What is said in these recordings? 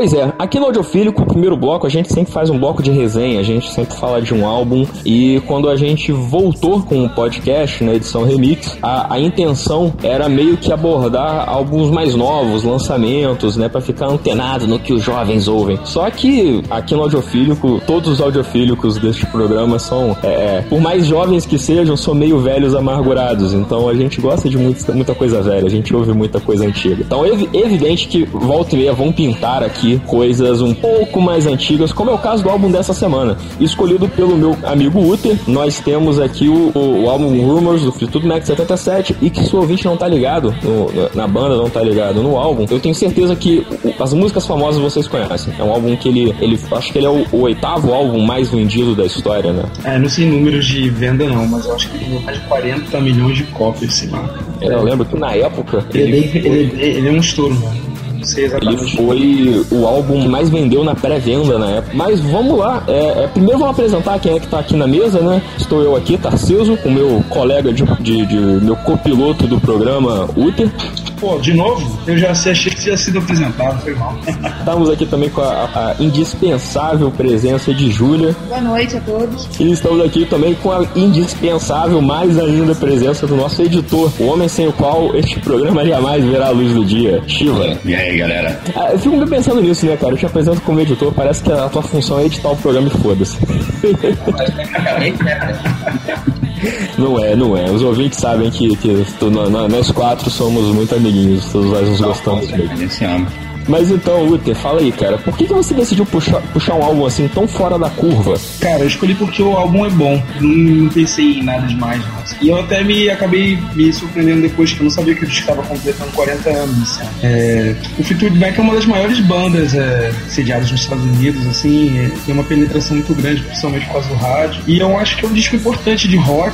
Pois é, aqui no Audiofílico, o primeiro bloco, a gente sempre faz um bloco de resenha, a gente sempre fala de um álbum e quando a gente voltou com o podcast na edição Remix, a, a intenção era meio que abordar álbuns mais novos, lançamentos, né, para ficar antenado no que os jovens ouvem. Só que aqui no Audiofílico, todos os audiofílicos deste programa são, é, é por mais jovens que sejam, são meio velhos amargurados, então a gente gosta de muita, muita coisa velha, a gente ouve muita coisa antiga. Então é evidente que volta e meia vão pintar aqui coisas um pouco mais antigas, como é o caso do álbum dessa semana, escolhido pelo meu amigo Uther. Nós temos aqui o, o, o álbum Rumors do Fleetwood Mac 77 e que se o ouvinte não tá ligado no, na banda, não tá ligado no álbum, eu tenho certeza que as músicas famosas vocês conhecem. É um álbum que ele, ele acho que ele é o, o oitavo álbum mais vendido da história, né? É, não sei números de venda não, mas eu acho que ele vendeu mais de 40 milhões de cópias, esse marca. É, eu lembro que na época. Ele, ele, ele, ele é um estouro, mano. Não sei exatamente. Ele foi o álbum que mais vendeu na pré-venda na época. Mas vamos lá. É, é, primeiro vamos apresentar quem é que tá aqui na mesa, né? Estou eu aqui, Tarciso, com meu colega de, de, de meu copiloto do programa, Uther. Pô, de novo? Eu já achei que tinha sido apresentado, foi mal. Estamos aqui também com a, a indispensável presença de Júlia. Boa noite a todos. E estamos aqui também com a indispensável, mais ainda, presença do nosso editor, o homem sem o qual este programa jamais verá a luz do dia, Shiva. E aí, galera? Ah, eu fico pensando nisso, né, cara? Eu te apresento como editor, parece que a tua função é editar o programa e foda-se. Não é, não é. Os ouvintes sabem que, que nós quatro somos muito amiguinhos, todos nós nos gostamos mesmo. Mas então, Luther, fala aí, cara, por que, que você decidiu puxar, puxar um álbum assim tão fora da curva? Cara, eu escolhi porque o álbum é bom. Não, não pensei em nada demais, não. E eu até me acabei me surpreendendo depois que eu não sabia que ele estava completando 40 anos. Assim. É, o Fleetwood Mac é uma das maiores bandas é, sediadas nos Estados Unidos, assim, é, tem uma penetração muito grande, principalmente por causa do rádio. E eu acho que é um disco importante de rock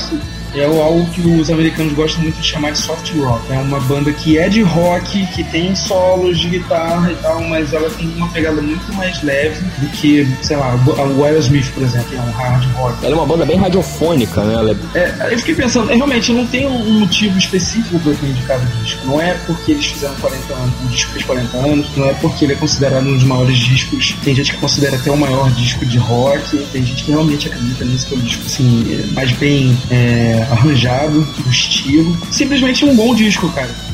é algo que os americanos gostam muito de chamar de soft rock. É uma banda que é de rock, que tem solos de guitarra e tal, mas ela tem uma pegada muito mais leve do que, sei lá, o Aerosmith, por exemplo, que é um hard rock. Ela é uma banda bem radiofônica, né? É... é... eu fiquei pensando, realmente, não tem um motivo específico para eu ter indicado o disco. Não é porque eles fizeram 40 anos, um disco fez 40 anos, não é porque ele é considerado um dos maiores discos. Tem gente que considera até o maior disco de rock, tem gente que realmente acredita nisso, que é um disco assim, mais bem. É arranjado, do estilo. Simplesmente um bom disco, cara.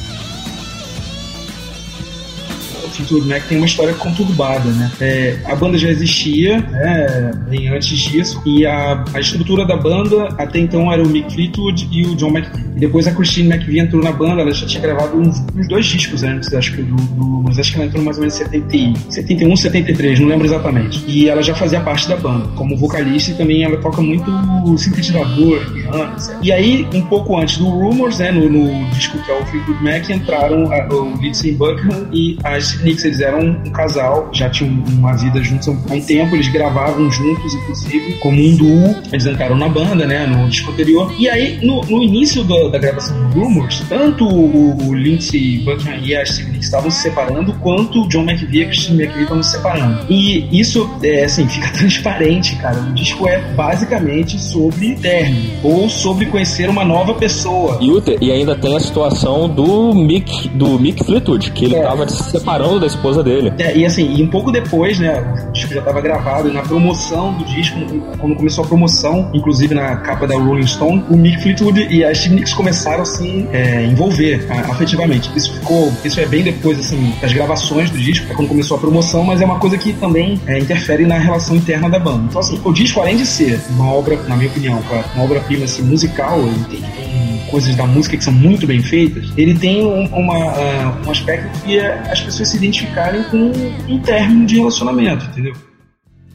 Fleetwood Mac tem uma história conturbada, né? É, a banda já existia, né, bem antes disso, e a, a estrutura da banda até então era o Mick Fleetwood e o John McVie. Depois a Christine McVie entrou na banda, ela já tinha gravado uns, uns dois discos antes, acho que do, do, mas acho que ela entrou mais ou menos em 70, 71, 73, não lembro exatamente. E ela já fazia parte da banda, como vocalista e também ela toca muito sintetizador, piano, etc. E aí, um pouco antes do Rumors, né, no, no disco que é o Fleetwood Mac, entraram a, o Lindsey Buckingham e a Knicks, eles eram um casal, já tinham uma vida juntos há um tempo, eles gravavam juntos, inclusive, como um duo. Eles entraram na banda, né, no disco anterior. E aí, no, no início do, da gravação do Rumors, tanto o, o Lindsey Buckingham e a Steve Nicks estavam se separando, quanto o John McVie e a Christine McVie estavam se separando. E isso, é, assim, fica transparente, cara. O disco é basicamente sobre término, ou sobre conhecer uma nova pessoa. E, e ainda tem a situação do Mick, do Mick Fleetwood, que ele estava é. se separando da esposa dele. É, e assim, e um pouco depois, né, o disco já estava gravado, e na promoção do disco, quando começou a promoção, inclusive na capa da Rolling Stone, o Mick Fleetwood e a Steve Nicks começaram a se é, envolver afetivamente. Isso ficou, isso é bem depois, assim, das gravações do disco, é quando começou a promoção, mas é uma coisa que também é, interfere na relação interna da banda. Então, assim, o disco, além de ser uma obra, na minha opinião, uma obra-prima assim, musical, ele tem, tem coisas da música que são muito bem feitas, ele tem um, uma, uh, um aspecto que é as pessoas se identificarem com um término de relacionamento, entendeu?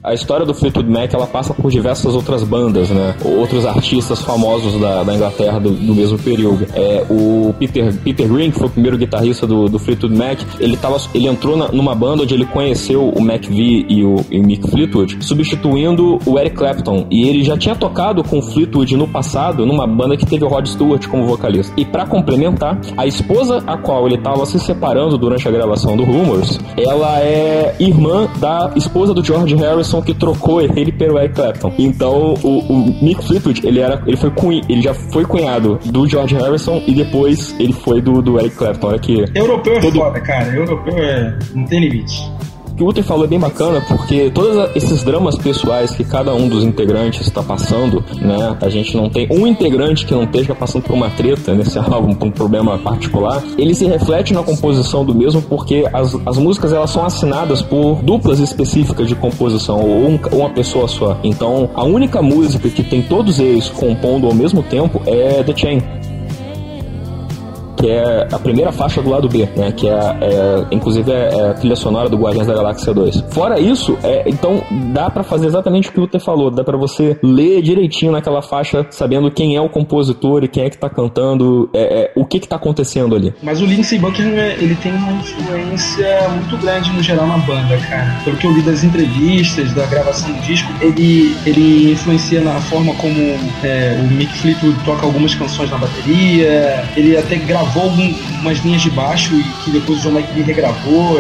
A história do Fleetwood Mac ela passa por diversas outras bandas, né? Outros artistas famosos da, da Inglaterra do, do, mesmo período. É, o Peter, Peter Green, que foi o primeiro guitarrista do, do Fleetwood Mac, ele, tava, ele entrou na, numa banda onde ele conheceu o McVie e o, e o Mick Fleetwood, substituindo o Eric Clapton. E ele já tinha tocado com o Fleetwood no passado numa banda que teve o Rod Stewart como vocalista. E para complementar, a esposa a qual ele estava se separando durante a gravação do Rumors, ela é irmã da esposa do George Harrison que trocou ele pelo Eric Clapton. Então, o, o Mick Fleetwood, ele, era, ele, foi cunha, ele já foi cunhado do George Harrison e depois ele foi do, do Eric Clapton. Olha que. Europeu é todo... foda, cara. Europeu é. não tem limite. Que o Uther falou é bem bacana, porque todos esses dramas pessoais que cada um dos integrantes está passando, né? A gente não tem um integrante que não esteja passando por uma treta nesse álbum, por um problema particular. Ele se reflete na composição do mesmo, porque as, as músicas elas são assinadas por duplas específicas de composição, ou, um, ou uma pessoa só. Então, a única música que tem todos eles compondo ao mesmo tempo é The Chain que é a primeira faixa do lado B, né? Que é, é inclusive é, é, a trilha sonora do Guardiões da Galáxia 2. Fora isso, é, então dá para fazer exatamente o que o Luther falou, dá para você ler direitinho naquela faixa, sabendo quem é o compositor e quem é que tá cantando, é, é, o que que tá acontecendo ali. Mas o Lindsey Buckingham, ele tem uma influência muito grande no geral na banda, cara. Pelo que eu li das entrevistas, da gravação do disco, ele, ele influencia na forma como é, o Mick Fleetwood toca algumas canções na bateria, ele até gravou gravou umas linhas de baixo e que depois o John McVie regravou.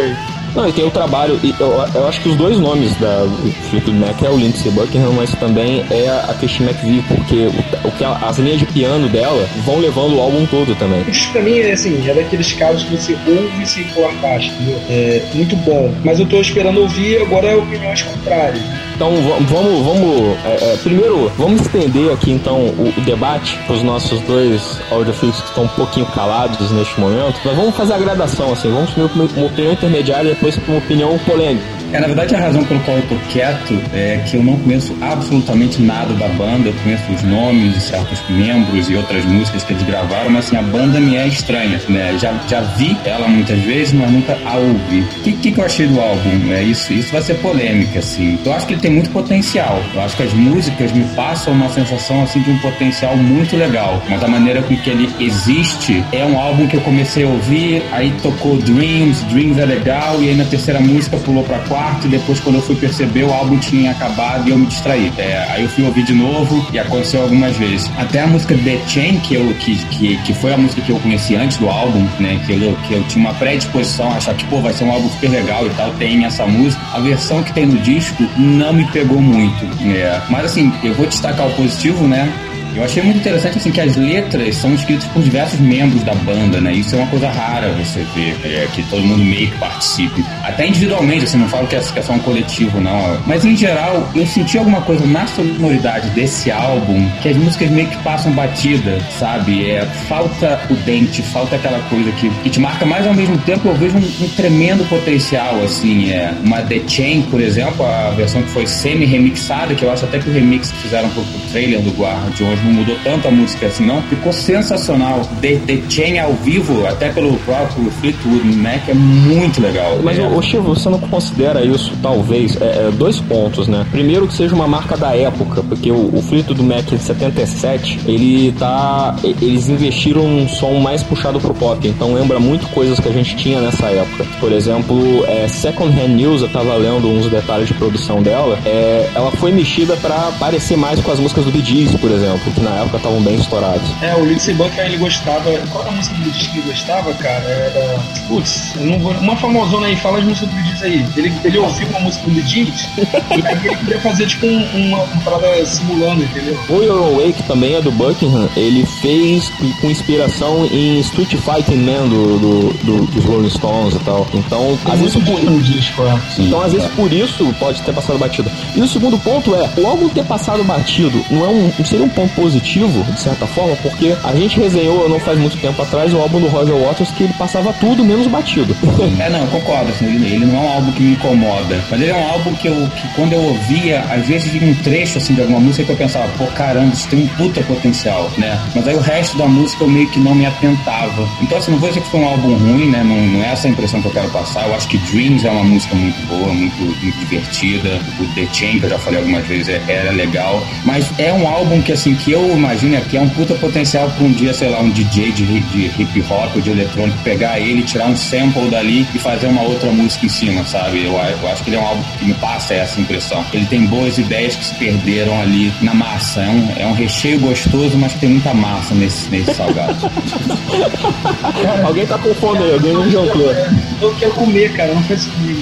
Não, e tem o trabalho, eu, eu acho que os dois nomes da Fleetwood Mac é o Lindsey Buckingham, mas também é a Christine McVie, porque o, o que as linhas de piano dela vão levando o álbum todo também. Isso pra mim é assim, é daqueles casos que você ouve sem pular caixa, entendeu? É muito bom. Mas eu tô esperando ouvir agora opiniões contrárias. Então vamos, vamos é, é, primeiro vamos estender aqui então o, o debate para os nossos dois audiofilhos que estão um pouquinho calados neste momento. Mas vamos fazer a gradação assim, vamos primeiro uma opinião intermediária e depois para uma opinião polêmica. É, na verdade, a razão pelo qual eu tô quieto é que eu não conheço absolutamente nada da banda. Eu conheço os nomes de certos membros e outras músicas que eles gravaram, mas assim, a banda me é estranha, né? Já, já vi ela muitas vezes, mas nunca a ouvi. O que, que, que, eu achei do álbum? É isso, isso vai ser polêmica, assim. Eu acho que ele tem muito potencial. Eu acho que as músicas me passam uma sensação, assim, de um potencial muito legal. Mas a maneira com que ele existe é um álbum que eu comecei a ouvir, aí tocou Dreams, Dreams é legal, e aí na terceira música pulou pra quarta quarto depois quando eu fui perceber o álbum tinha acabado e eu me distraí. É, aí eu fui ouvir de novo e aconteceu algumas vezes. Até a música The Chain, que, eu, que, que, que foi a música que eu conheci antes do álbum, né? Que eu, que eu tinha uma predisposição a achar que, pô, vai ser um álbum super legal e tal, tem essa música. A versão que tem no disco não me pegou muito. Né? Mas assim, eu vou destacar o positivo, né? Eu achei muito interessante assim que as letras são escritas por diversos membros da banda, né? Isso é uma coisa rara você ver, é, que todo mundo meio que participe. Até individualmente, assim, não falo que é, que é só um coletivo, não. Mas em geral, eu senti alguma coisa na sonoridade desse álbum que as músicas meio que passam batida, sabe? É, falta o dente, falta aquela coisa que, que te marca, mas ao mesmo tempo eu vejo um, um tremendo potencial, assim. É, uma The Chain, por exemplo, a versão que foi semi-remixada, que eu acho até que o remix que fizeram pro, pro trailer do Guardiões não mudou tanto a música assim, não. Ficou sensacional. The, The Chain ao vivo, até pelo próprio Fleetwood Mac, é muito legal. Mas, é. o Chivo, você não considera isso, talvez, é, é, dois pontos, né? Primeiro, que seja uma marca da época, porque o, o Fleetwood Mac de 77, ele tá. Eles investiram um som mais puxado pro pop, então lembra muito coisas que a gente tinha nessa época. Por exemplo, é, Second Hand News, eu tava lendo uns detalhes de produção dela, é, ela foi mexida para parecer mais com as músicas do Bee Gees, por exemplo que na época estavam bem estourados. É, o Lindsey Buckingham ele gostava. Qual era a música do disco que ele gostava, cara? Era. Putz, não vou... uma famosona aí, fala as músicas do Bee aí. Ele, ele ouviu uma música do Bee e aí ele queria fazer tipo um, uma, uma parada simulando, entendeu? O Your Awake também é do Buckingham. Ele fez com inspiração em Street Fighting Man do, do, do dos Rolling Stones e tal. Então, Tem às vezes por disco, é. Então, às vezes por isso pode ter passado batido. E o segundo ponto é, o álbum ter passado batido não é um, não seria um ponto positivo, de certa forma, porque a gente resenhou não faz muito tempo atrás o álbum do Roger Waters que ele passava tudo menos batido. é, não, eu concordo, assim, ele, não é um álbum que me incomoda, mas ele é um álbum que, eu, que quando eu ouvia, às vezes vinha um trecho assim de alguma música que eu pensava, pô, caramba, isso tem um puta potencial, né? Mas aí o resto da música eu meio que não me atentava. Então, assim, não vou dizer que foi um álbum ruim, né? Não, não é essa a impressão que eu quero passar. Eu acho que Dreams é uma música muito boa, muito, muito divertida. O The Chain, que eu já falei algumas vezes, é, era legal. Mas é um álbum que, assim, que eu imagino que é um puta potencial para um dia, sei lá, um DJ de, de hip hop ou de eletrônico pegar ele, tirar um sample dali e fazer uma outra música em cima, sabe? Eu, eu acho que ele é um álbum que me passa essa impressão. Ele tem boas ideias que se perderam ali na massa. É um, é um recheio gostoso, mas tem muita massa nesse, nesse salgado. alguém tá com fome aí, alguém não jantou. Eu quero comer, cara, não faz comigo.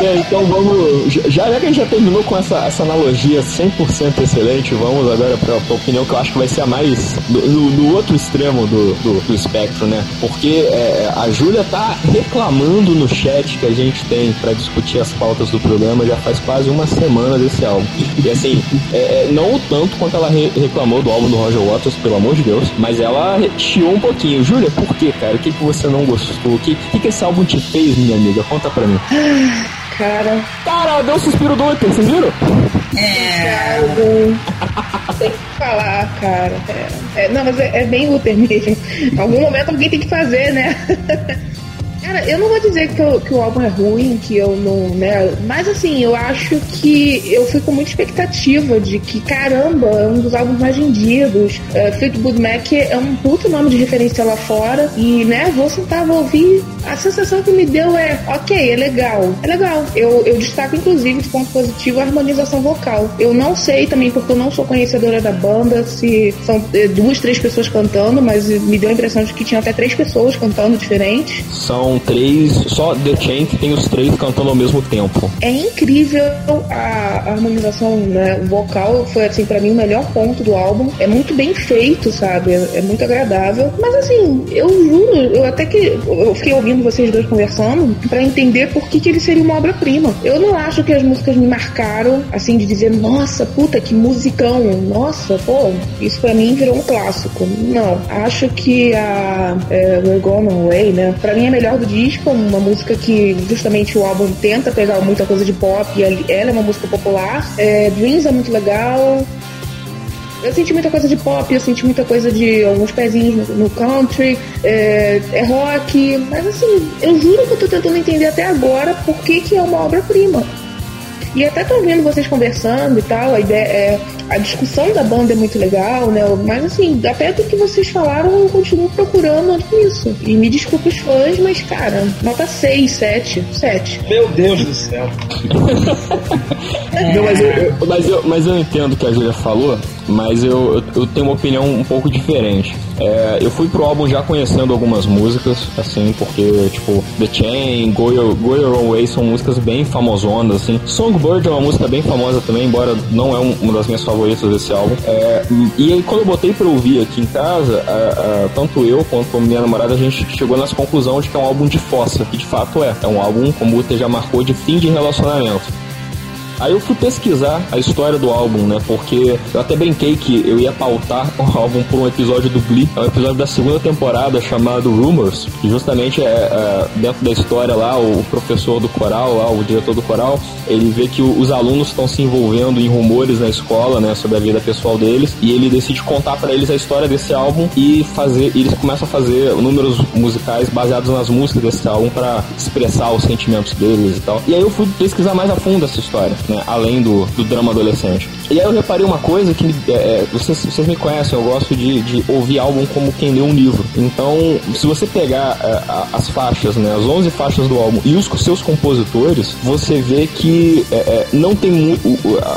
É, então vamos. Já, já que a gente já terminou com essa, essa analogia 100% excelente, vamos agora pra, pra opinião que eu acho que vai ser a mais. no, no outro extremo do, do, do espectro, né? Porque é, a Júlia tá reclamando no chat que a gente tem para discutir as pautas do programa já faz quase uma semana desse álbum. E assim, é, é, não o tanto quanto ela re reclamou do álbum do Roger Waters, pelo amor de Deus, mas ela chiou um pouquinho. Júlia, por que, cara? O que, que você não gostou? O que, que, que esse álbum te fez, minha amiga? Conta pra mim. Cara. Cara, deu um suspiro do Uther, vocês viram? É. tem que falar, cara. É, é, não, mas é, é bem Uther mesmo. Em algum momento alguém tem que fazer, né? Cara, eu não vou dizer que, eu, que, o álbum é ruim, que eu não, né? Mas assim, eu acho que eu fui com muita expectativa de que, caramba, é um dos álbuns mais vendidos. Uh, Fleetwood Mac é um puto nome de referência lá fora. E, né, vou sentar, vou ouvir. A sensação que me deu é, ok, é legal. É legal. Eu, eu destaco, inclusive, de ponto positivo, a harmonização vocal. Eu não sei também, porque eu não sou conhecedora da banda, se são eh, duas, três pessoas cantando, mas me deu a impressão de que tinha até três pessoas cantando diferentes. São três, só The Chain tem os três cantando ao mesmo tempo. É incrível a, harmonização né, vocal, foi assim para mim o melhor ponto do álbum. É muito bem feito, sabe? É, é muito agradável. Mas assim, eu juro, eu até que eu fiquei ouvindo vocês dois conversando para entender por que, que ele seria uma obra-prima. Eu não acho que as músicas me marcaram assim de dizer, nossa, puta, que musicão, nossa, pô, isso para mim virou um clássico. Não, acho que a é, We're Gone Away, né? Para mim é melhor do do disco, uma música que justamente o álbum tenta pegar muita coisa de pop e ela é uma música popular. É, Dreams é muito legal. Eu senti muita coisa de pop, eu senti muita coisa de alguns pezinhos no, no country, é, é, rock, mas assim, eu juro que eu tô tentando entender até agora por que, que é uma obra-prima. E até tô vendo vocês conversando e tal, a ideia é. A discussão da banda é muito legal, né? Mas assim, até do que vocês falaram, eu continuo procurando isso. E me desculpe os fãs, mas cara, nota 6, 7, 7. Meu Deus do céu. Não, mas, eu, mas, eu, mas eu entendo o que a Julia falou, mas eu, eu tenho uma opinião um pouco diferente. É, eu fui pro álbum já conhecendo algumas músicas, assim, porque, tipo, The Chain, Go Your, Go Your Own Way são músicas bem famosonas, assim. Songbird é uma música bem famosa também, embora não é um, uma das minhas favoritas desse álbum. É, e aí, quando eu botei pra ouvir aqui em casa, a, a, tanto eu quanto a minha namorada, a gente chegou nessa conclusão de que é um álbum de fossa, que de fato é. É um álbum, como o Uter já marcou, de fim de relacionamento. Aí eu fui pesquisar a história do álbum, né? Porque eu até brinquei que eu ia pautar o álbum por um episódio do Glee. É um episódio da segunda temporada chamado Rumors, que justamente é, é dentro da história lá, o professor do coral, lá, o diretor do coral, ele vê que os alunos estão se envolvendo em rumores na escola, né? Sobre a vida pessoal deles. E ele decide contar para eles a história desse álbum e fazer. E eles começam a fazer números musicais baseados nas músicas desse álbum para expressar os sentimentos deles e tal. E aí eu fui pesquisar mais a fundo essa história né? Além do, do drama adolescente. E aí eu reparei uma coisa que é, é, vocês, vocês me conhecem, eu gosto de, de ouvir álbum como quem lê um livro. Então, se você pegar é, as faixas, né, as 11 faixas do álbum e os seus compositores, você vê que é, é não tem muito.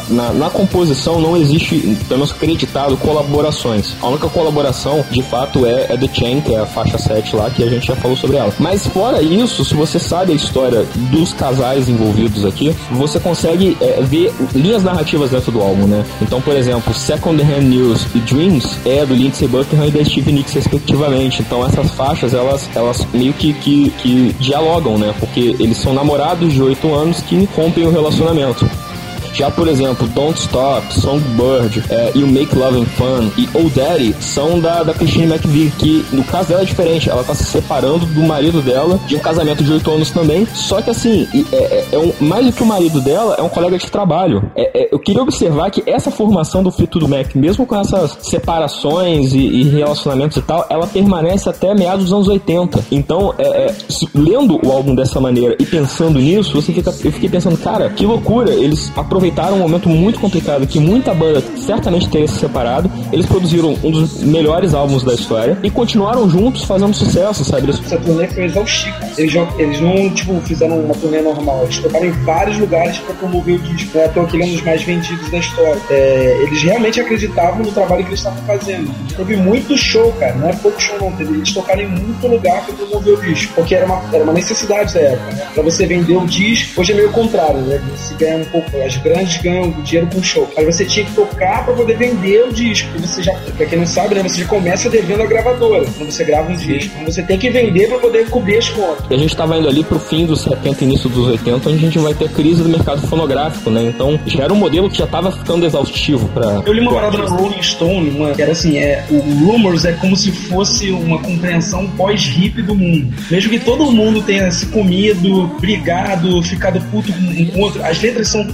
Na, na, composição não existe, pelo menos acreditado, colaborações. A única colaboração, de fato, é, é The Chain, que é a faixa 7 lá, que a gente já falou sobre ela. Mas fora isso, se você sabe a história dos casais envolvidos aqui, você consegue ver linhas narrativas dentro do álbum, né? Então, por exemplo, Second Hand News e Dreams é do Lindsey Buckingham e da Stevie Nicks, respectivamente. Então, essas faixas, elas, elas meio que, que, que dialogam, né? Porque eles são namorados de 8 anos que rompem o relacionamento. Já, por exemplo, Don't Stop, Songbird é, e o Make Love and Fun e Oh Daddy são da, da Christine McVie, que no caso dela é diferente. Ela tá se separando do marido dela, de um casamento de 8 anos também. Só que assim, é, é, é um, mais do que o marido dela, é um colega de trabalho. É, é, eu queria observar que essa formação do Fito do Mac, mesmo com essas separações e, e, relacionamentos e tal, ela permanece até meados dos anos 80. Então, é, lendo o álbum dessa maneira e pensando nisso, você fica, eu fiquei pensando, cara, que loucura, eles aproveitaram aproveitaram um momento muito complicado que muita banda certamente teria se separado. Eles produziram um dos melhores álbuns da história e continuaram juntos fazendo sucesso, sabe? Eles... Essa turnê foi exaustiva. Eles, eles não, tipo, fizeram uma turnê normal. Eles tocaram em vários lugares para promover o disco. Né? Então, aquele é um dos mais vendidos da história. É, eles realmente acreditavam no trabalho que eles estavam fazendo. Teve muito show, cara. Não é pouco show, não. Eles tocaram em muito lugar para promover o disco. Porque era uma, era uma necessidade da época, né? Você vender o disco. Hoje é meio contrário, né? Você ganha um pouco. As grandes ganham dinheiro com show. Aí você tinha que tocar para poder vender o disco. E você já, pra quem não sabe, né? Você já começa devendo a gravadora quando você grava um disco. Então você tem que vender para poder cobrir as contas. E a gente tava indo ali pro fim dos 70 início dos 80, onde a gente vai ter crise do mercado fonográfico, né? Então já era um modelo que já tava ficando exaustivo para Eu li uma parada na Rolling Stone, uma, que era assim, é, o Rumors é como se fosse uma compreensão pós-hip do mundo. Mesmo que todo mundo tenha se comido, brigado, ficado puto com um outro, as letras são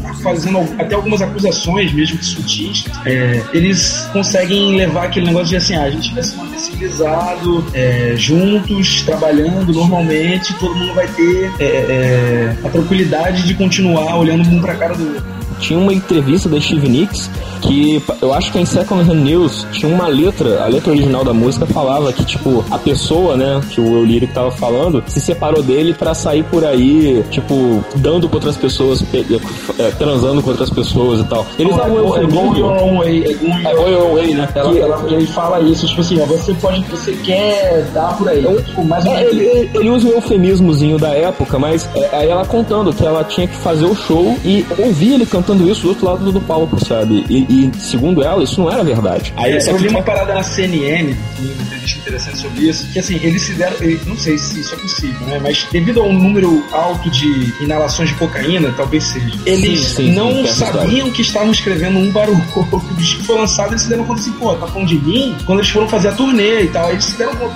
fazendo até algumas acusações, mesmo que sutis, é, eles conseguem levar aquele negócio de assim, ah, a gente vai se manter civilizado, é, juntos, trabalhando normalmente, todo mundo vai ter é, é a tranquilidade de continuar olhando um pra cara do outro. Tinha uma entrevista da Steve Nicks que eu acho que em Second Hand News tinha uma letra, a letra original da música falava que, tipo, a pessoa, né, que o Eu Lyric tava falando, se separou dele para sair por aí, tipo, dando com outras pessoas, é, transando com outras pessoas e tal. Eles davam oh, é, Going Your Way, é Going Your Way, né? Ela, ela, ele fala isso, tipo assim, ó, você pode, você quer dar por aí. tipo, mais é, ele, ele, usa um eufemismozinho da época, mas é, aí ela contando que ela tinha que fazer o show e ouvir ele cantando isso do outro lado do palco, sabe? E, e segundo ela, isso não era verdade. Aí, é, eu vi uma parada na CNN, uma entrevista interessante sobre isso, que assim, eles se deram, não sei se isso é possível, né? Mas devido a um número alto de inalações de cocaína, talvez seja, eles sim, sim, não sim, sabiam que estavam escrevendo um barulho. O disco foi lançado e eles se deram conta assim, pô, tá falando de mim? Quando eles foram fazer a turnê e tal, eles se deram conta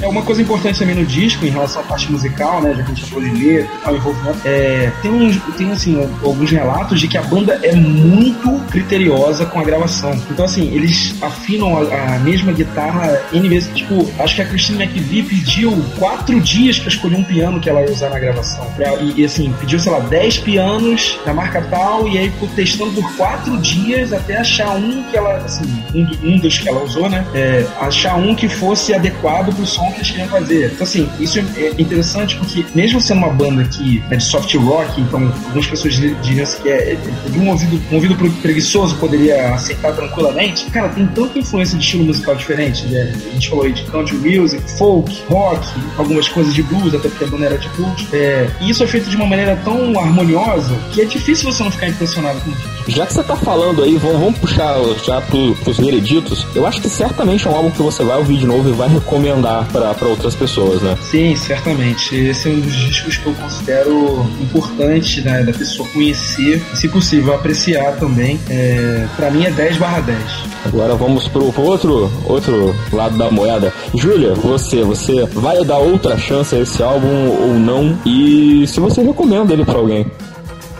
é uma coisa importante também no disco, em relação à parte musical, né? Já que a gente falou de letra e envolvimento. É, tem, tem, assim, alguns relatos de que a banda é muito criteriosa com a gravação. Então, assim, eles afinam a, a mesma guitarra N vezes. Tipo, acho que a Christine McVie pediu quatro dias para escolher um piano que ela ia usar na gravação. Pra, e, e, assim, pediu, sei lá, dez pianos da marca tal, e aí ficou testando por quatro dias até achar um que ela, assim, um, um dos que ela usou, né? É, achar um que fosse adequado pro som som que eles queriam fazer. Então, assim, isso é interessante porque, mesmo sendo uma banda que é de soft rock, então algumas pessoas diriam assim que é, é de um ouvido, um ouvido preguiçoso poderia aceitar tranquilamente, cara, tem tanta influência de estilo musical diferente. Né? A gente falou aí de country music, folk, rock, algumas coisas de blues, até porque a banda era de blues. É, e isso é feito de uma maneira tão harmoniosa que é difícil você não ficar impressionado com isso. Já que você tá falando aí, vamos, vamos puxar já pro, pros vereditos. Eu acho que certamente é um álbum que você vai ouvir de novo e vai recomendar para outras pessoas, né? Sim, certamente. Esse é um dos discos que eu considero importante né, da pessoa conhecer se possível, apreciar também. É, para mim é 10 barra 10. Agora vamos pro outro, outro lado da moeda. Júlia, você, você vai dar outra chance a esse álbum ou não? E se você recomenda ele para alguém?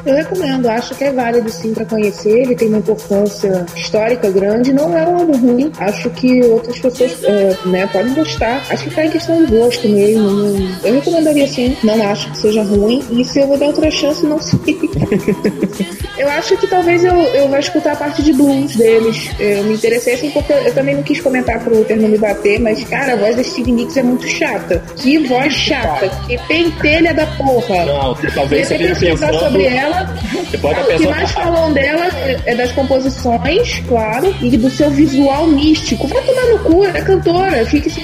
Eu recomendo, acho que é válido sim para conhecer. Ele tem uma importância histórica grande. Não é um álbum ruim. Acho que outras pessoas é, né, podem gostar. Acho que tá em questão de gosto mesmo. Eu recomendaria sim. Não acho que seja ruim. E se eu vou dar outra chance, não sei. eu acho que talvez eu, eu vá escutar a parte de blues deles. Eu me interessei assim porque eu, eu também não quis comentar pro termo me bater, mas cara, a voz da Steve Nicks é muito chata. Que voz chata. Que pentelha da porra. Não, talvez você esteja pensando sobre ela o que mais falam dela é das composições, claro, e do seu visual místico. Vai tomar no cu, é cantora, fica se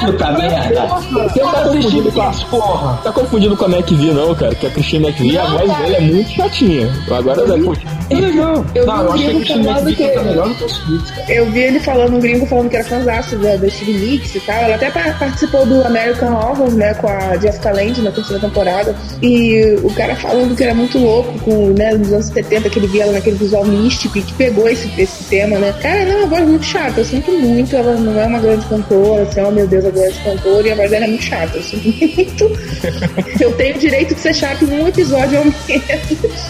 Puta merda. Você tá confundindo com as porra. Tá confundindo com a McVie, não, cara. Que a Christine McVie, a voz dela é muito chatinha. Agora é é legal. Eu não, eu acho que a Christine McVie tá melhor do que os cara. Eu vi ele falando, um gringo falando que era fãzaço da, da Steve Nicks e tal. Ela até participou do American Horror, né, com a Jessica Lange na terceira temporada. E o cara falando que era muito louco com, né, nos anos 70, que ele via ela naquele visual místico e que pegou esse, esse tema, né? Cara, não, é uma voz muito chata. Eu sinto muito. Ela não é uma grande cantora, assim, oh meu Deus, a grande cantora. E a voz dela é muito chata. Eu sinto muito. eu tenho o direito de ser chato em um episódio ao menos.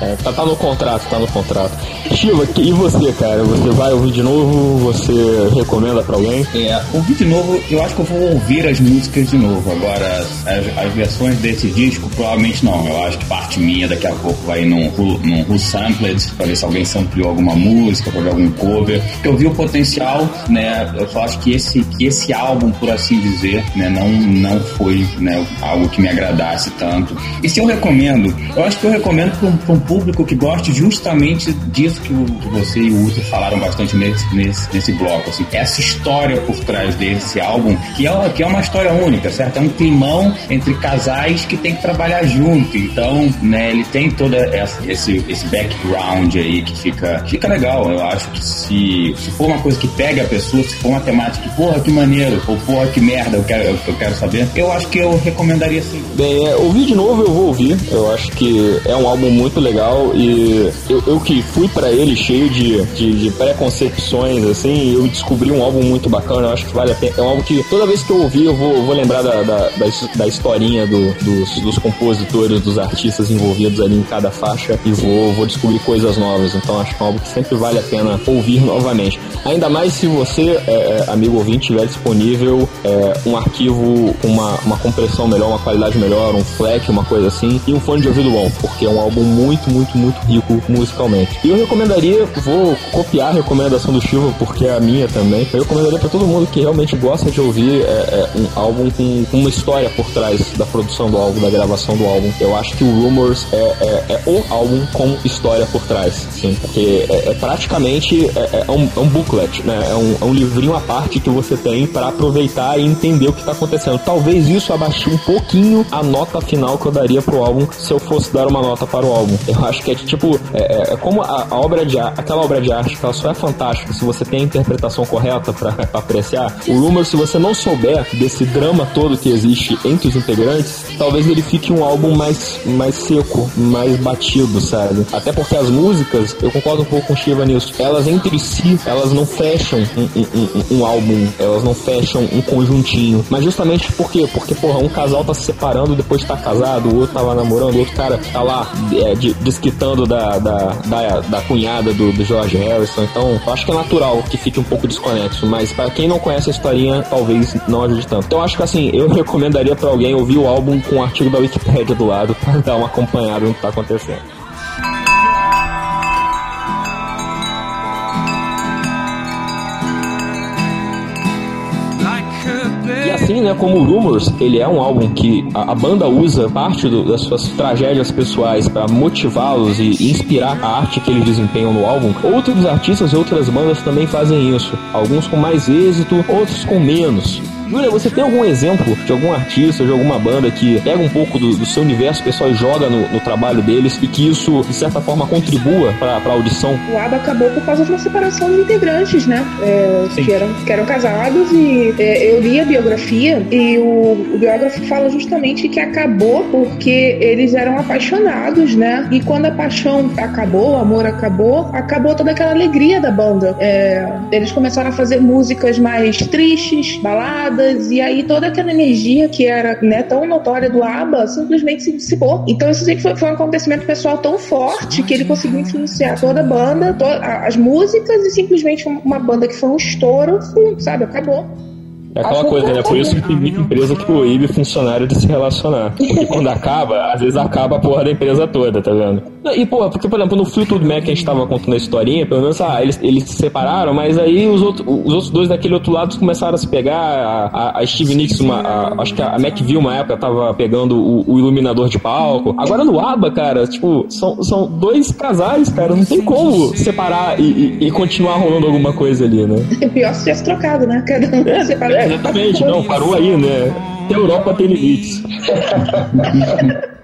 É, tá, tá, no contrato, tá no contrato. Chiva, e você, cara? Você vai ouvir de novo? Você recomenda pra alguém? É, ouvir de novo, eu acho que eu vou ouvir as músicas de novo. Agora, as, as versões desse disco, provavelmente não. Eu acho que parte minha daqui a pouco vai num, num Who Sampled, pra ver se alguém sampleou alguma música, pra ver algum cover. Eu vi o potencial, né? Eu acho que esse, que esse álbum, por assim dizer, né, não, não foi né, algo que me agradasse tanto. E se eu recomendo, eu acho que eu recomendo para um, um, público que goste justamente disso que, o, que você e o Uto falaram bastante nesse, nesse, nesse bloco. Assim, essa história por trás desse álbum, que é, que é uma história única, certo? É um climão entre casais que tem que trabalhar junto. Então, né, ele tem toda essa, esse, esse background aí que fica, fica legal. Eu acho que se, se for uma coisa que pega a pessoa, se for uma temática porra, que maneiro, ou porra, que merda, eu quero, eu quero saber, eu acho que eu recomendaria sim. Bem, é, ouvir de novo eu vou ouvir. Eu acho que é um álbum muito legal e eu, eu que fui para ele cheio de, de, de preconcepções, assim, eu descobri um álbum muito bacana. Eu acho que vale a pena. É um álbum que toda vez que eu ouvir eu vou, vou lembrar da, da, da, da historinha do, dos, dos compositores, dos artistas envolvidos ali em cada faixa e vou, vou descobrir coisas novas. Então acho que é um álbum que sempre vale a pena ouvir novamente. Ainda mais se você, é, é amigo ouvinte, tiver disponível é, um arquivo com uma, uma compressão melhor, uma qualidade melhor, um FLAC, uma coisa assim, e um fone de ouvido bom, porque é um álbum muito, muito, muito rico musicalmente. E eu recomendaria, vou copiar a recomendação do Chivo, porque é a minha também, eu recomendaria para todo mundo que realmente gosta de ouvir é, é, um álbum com, com, uma história por trás da produção do álbum, da gravação do álbum. Eu acho que o Rumors é, é, o álbum com história por trás, sim, porque é praticamente é, um, um, booklet, né? É um, um livrinho à parte que você tem para aproveitar e entender o que está acontecendo. Talvez isso abaixe um pouquinho a nota final que eu daria pro álbum se eu fosse dar uma nota para o álbum. Eu acho que é tipo, é, é, é como a, a, obra de aquela obra de arte que ela só é fantástica se você tem a interpretação correta para apreciar. O Rumor, se você não souber desse drama todo que existe entre os integrantes, talvez ele fique um álbum mais, mais seco, mais batido, sabe? Até porque as músicas, eu concordo um pouco com o Shiva nisso, elas entre si, elas não fecham um, um, um, um álbum, elas não fecham um conjuntinho. Mas justamente por quê? Porque, porra, um casal tá se separando depois tá casado, o outro tá lá namorando, o outro cara tá lá é, de, desquitando da, da, da, da cunhada do, do, George Harrison. Então, acho que é natural que fique um pouco desconexo, mas para quem não conhece a historinha, talvez não ajude tanto. Então, acho que assim, eu recomendaria para alguém ouvir o álbum com o artigo da Wikipedia do lado para dar uma acompanhada no que tá acontecendo. Assim, né, como o Rumors, ele é um álbum que a, a banda usa parte do, das suas tragédias pessoais para motivá-los e inspirar a arte que eles desempenham no álbum. Outros artistas e outras bandas também fazem isso. Alguns com mais êxito, outros com menos. Júlia, você tem algum exemplo de algum artista, de alguma banda que pega um pouco do, do seu universo pessoal e joga no, no, trabalho deles e que isso, de certa forma, contribua para a audição? O ABBA acabou por causa de uma separação de integrantes, né? É, que, eram, que eram casados e é, eu li a biografia e o, o biógrafo fala justamente que acabou porque eles eram apaixonados, né? E quando a paixão acabou, o amor acabou, acabou toda aquela alegria da banda. É, eles começaram a fazer músicas mais tristes, baladas, e aí toda aquela energia que era né, tão notória do ABBA simplesmente se dissipou. Então isso sempre foi, foi um acontecimento pessoal tão forte que ele conseguiu influenciar toda a banda, to as músicas e simplesmente uma banda que foi um estouro, sabe, acabou. É aquela coisa, né? Por isso que tem muita empresa que proíbe funcionário de se relacionar. Porque quando acaba, às vezes acaba a porra da empresa toda, tá vendo? E, pô, porque, por exemplo, no Fleetwood Mac que a gente tava contando a historinha, pelo menos, ah, eles, eles se separaram, mas aí os, outro, os outros dois daquele outro lado começaram a se pegar. A, a, a Steve Nicks, uma, a, acho que a McVille, uma época, tava pegando o, o, iluminador de palco. Agora no ABBA, cara, tipo, são, são dois casais, cara, não tem como separar e, e, e continuar rolando alguma coisa ali, né? É pior se tivesse trocado, né? Cada um é, separado. É, exatamente, não, parou aí, né? A Europa tem limites.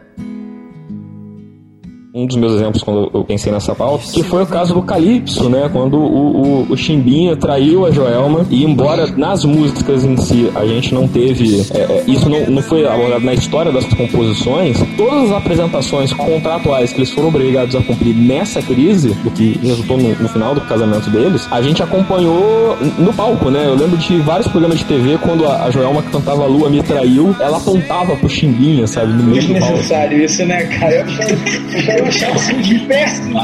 um dos meus exemplos quando eu pensei nessa pauta, que foi o caso do Calypso, né? Quando o, o, o Chimbinha traiu a Joelma e embora nas músicas em si a gente não teve, é, é, isso não, não foi abordado na história das composições, todas as apresentações contratuais que eles foram obrigados a cumprir nessa crise, do que resultou no, no final do casamento deles, a gente acompanhou no palco, né? Eu lembro de vários programas de TV quando a, a Joelma que cantava Lua me traiu, ela apontava pro Chimbinha, sabe? No meio do palco. necessário isso, né, cara? Eu, achava assim péssimo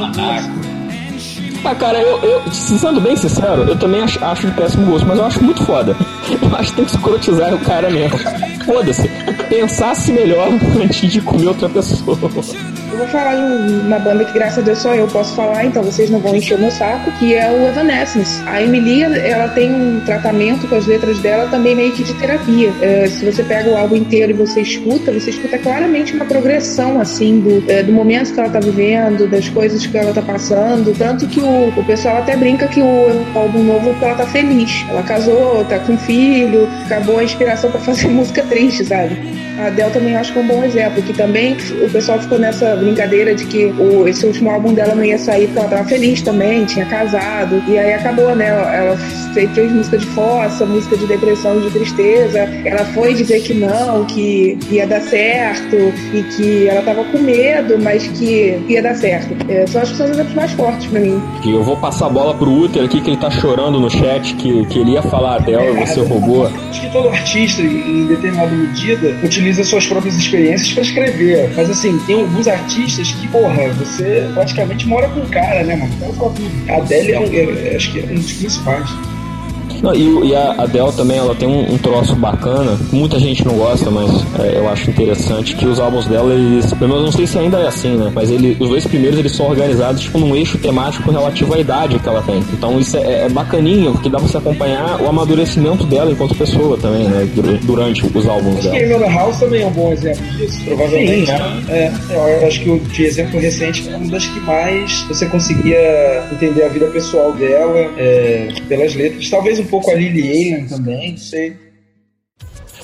Ah, cara, eu, eu, sendo bem sincero, eu também acho, acho de péssimo gosto, mas eu acho muito foda. Eu acho que tem que escrotizar o cara mesmo. foda-se. Pensasse melhor antes de comer outra pessoa. Eu vou falar de uma banda que, graças a Deus, só eu posso falar, então vocês não vão encher o meu saco, que é o Evanescence. A Emily, ela tem um tratamento com as letras dela também meio que de terapia. É, se você pega o álbum inteiro e você escuta, você escuta claramente uma progressão, assim, do, é, do momento que ela tá vivendo, das coisas que ela tá passando. Tanto que o, o pessoal até brinca que o álbum novo ela tá feliz. Ela casou, tá com filho, acabou a inspiração para fazer música triste, sabe? A Adele também acho que é um bom exemplo, que também o pessoal ficou nessa brincadeira de que o, esse último álbum dela não ia sair porque ela tava feliz também, tinha casado, e aí acabou, né? Ela fez, fez música de força, música de depressão, de tristeza. Ela foi dizer que não, que ia dar certo, e que ela tava com medo, mas que ia dar certo. É, são as pessoas exemplos mais fortes pra mim. E eu vou passar a bola pro Uther aqui, que ele tá chorando no chat, que, que ele ia falar Adele, é, você roubou. Acho que todo artista, em determinada medida, utiliza suas próprias experiências para escrever. Mas assim, tem alguns artistas que, porra, você praticamente mora com o cara, né, mano? Então, a Adele é, um, é, acho que é um dos principais. Não, e, e, a Adele também, ela tem um, um, troço bacana, muita gente não gosta, mas é, eu acho interessante que os álbuns dela, eles, pelo menos não sei se ainda é assim, né? Mas ele, os dois primeiros, eles são organizados, tipo, num eixo temático relativo à idade que ela tem. Então isso é, é bacaninho, porque dá pra você acompanhar o amadurecimento dela enquanto pessoa também, né? Durante os álbuns acho dela. Acho que Amy House também é um bom exemplo disso, provavelmente. Sim, né? é, eu acho que o de exemplo recente é uma das que mais você conseguia entender a vida pessoal dela é, pelas letras. Talvez um pouco a Lily Allen também, não sei.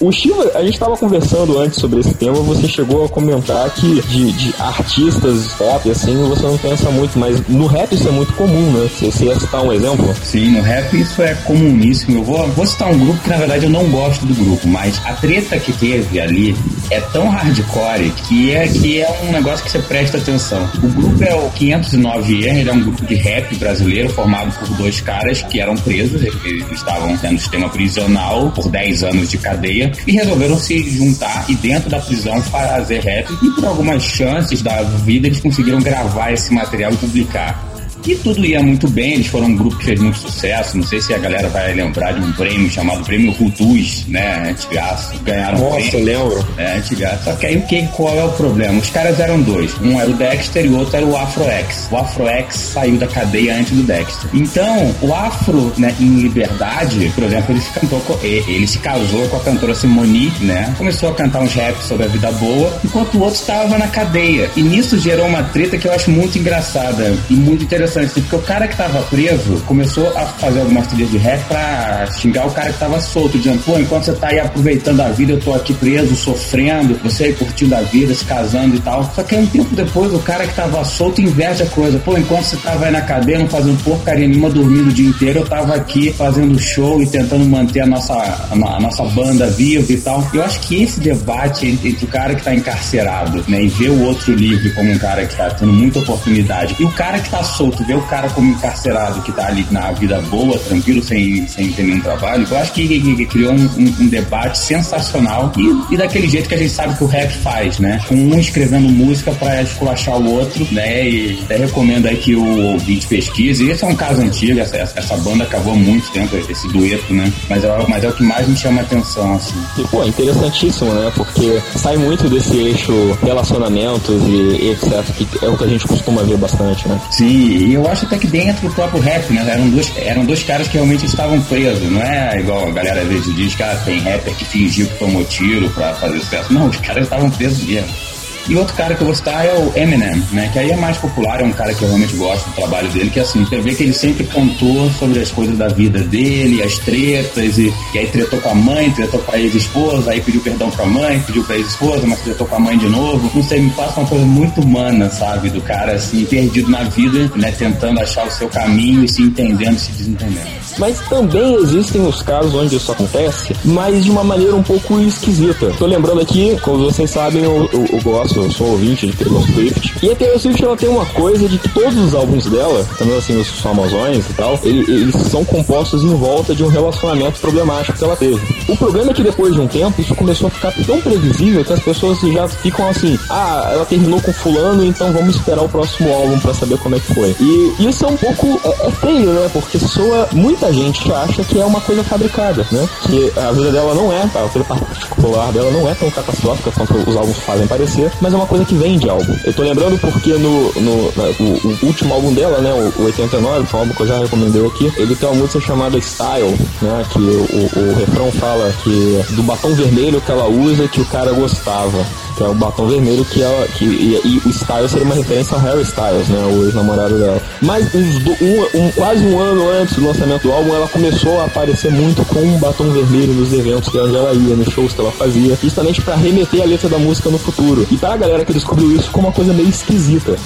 O Shiva, a gente estava conversando antes sobre esse tema, você chegou a comentar que de, de artistas pop, assim, você não pensa muito, mas no rap isso é muito comum, né? Você, você ia citar um exemplo? Sim, no rap isso é comuníssimo. Eu vou, vou citar um grupo que na verdade eu não gosto do grupo, mas a treta que teve ali é tão hardcore que é, que é um negócio que você presta atenção. O grupo é o 509E, ele é um grupo de rap brasileiro formado por dois caras que eram presos, eles estavam no sistema prisional por 10 anos de cadeia e resolveram se juntar e dentro da prisão fazer rap e por algumas chances da vida eles conseguiram gravar esse material e publicar. E tudo ia muito bem, eles foram um grupo que fez muito sucesso. Não sei se a galera vai lembrar de um prêmio chamado Prêmio Rutuz, né? Antigaço. Ganharam Nossa, prêmio. lembro. É, antigaço. Só que aí o que, qual é o problema? Os caras eram dois. Um era o Dexter e o outro era o Afro-X. O Afro-X saiu da cadeia antes do Dexter. Então, o Afro, né, em liberdade, por exemplo, ele se cantou com, ele se casou com a cantora Simone, né? Começou a cantar uns raps sobre a vida boa, enquanto o outro estava na cadeia. E nisso gerou uma treta que eu acho muito engraçada e muito interessante interessante, assim, porque o cara que tava preso começou a fazer algumas trilhas de rap pra xingar o cara que tava solto, dizendo, pô, enquanto você tá aí aproveitando a vida, eu tô aqui preso, sofrendo, você aí curtindo a vida, se casando e tal. Só que aí um tempo depois, o cara que tava solto inveja a coisa. Pô, enquanto você tava aí na cadeia, não fazendo porcaria nenhuma, dormindo o dia inteiro, eu tava aqui fazendo show e tentando manter a nossa, a, a nossa banda viva e tal. Eu acho que esse debate entre o cara que tá encarcerado, né, e ver o outro livre como um cara que tá tendo muita oportunidade, e o cara que tá solto ver o cara como encarcerado que tá ali na vida boa, tranquilo, sem, sem ter nenhum trabalho, eu acho que, que, que criou um, um, um, debate sensacional e, e, daquele jeito que a gente sabe que o rap faz, né? Com um escrevendo música para esculachar o outro, né? E até recomendo aí que o ouvinte pesquise. Esse é um caso antigo, essa, essa banda acabou há muito tempo, esse dueto, né? Mas é, mas é o que mais me chama a atenção, assim. E, pô, é interessantíssimo, né? Porque sai muito desse eixo relacionamentos e etc, que é o que a gente costuma ver bastante, né? Sim, eu acho até que dentro do próprio rap, né? Eram dois, eram dois caras que realmente estavam presos. Não é igual a galera às vezes diz que ah, tem rapper que fingiu que tomou tiro pra fazer sucesso. Não, os caras estavam presos mesmo. E outro cara que eu vou citar é o Eminem, né? Que aí é mais popular, é um cara que eu realmente gosto do trabalho dele, que é assim, você vê que ele sempre contou sobre as coisas da vida dele, as tretas, e, e aí tretou com a mãe, tretou com a ex-esposa, aí pediu perdão pra mãe, pediu pra ex-esposa, mas tretou com a mãe de novo. Não sei, me passa uma coisa muito humana, sabe? Do cara assim, perdido na vida, né? Tentando achar o seu caminho e se entendendo, se desentendendo. Mas também existem os casos onde isso acontece, mas de uma maneira um pouco esquisita. Tô lembrando aqui, como vocês sabem, eu, eu, eu gosto eu sou ouvinte de Taylor Swift. E a Taylor Swift ela tem uma coisa de que todos os álbuns dela, também assim os famosões e tal, eles, eles são compostos em volta de um relacionamento problemático que ela teve. O problema é que depois de um tempo isso começou a ficar tão previsível que as pessoas já ficam assim: ah, ela terminou com fulano, então vamos esperar o próximo álbum para saber como é que foi. E isso é um pouco é, é feio, né? Porque soa muita gente acha que é uma coisa fabricada, né? Que a vida dela não é, a vida particular dela não é tão catastrófica quanto os álbuns fazem parecer, mas é uma coisa que vem de álbum. Eu tô lembrando porque no, no o, o, último álbum dela, né, o, o 89, foi um álbum que eu já recomendei aqui, ele tem uma música chamada Style, né, que o, o refrão fala que do batom vermelho que ela usa que o cara gostava que é o batom vermelho, que é que, e, e, o Styles seria uma referência ao Harry Styles, né, o ex-namorado dela. Mas um, um, quase um ano antes do lançamento do álbum, ela começou a aparecer muito com um batom vermelho nos eventos que ela ia, nos shows que ela fazia, justamente para remeter a letra da música no futuro. E pra galera que descobriu isso, ficou uma coisa meio esquisita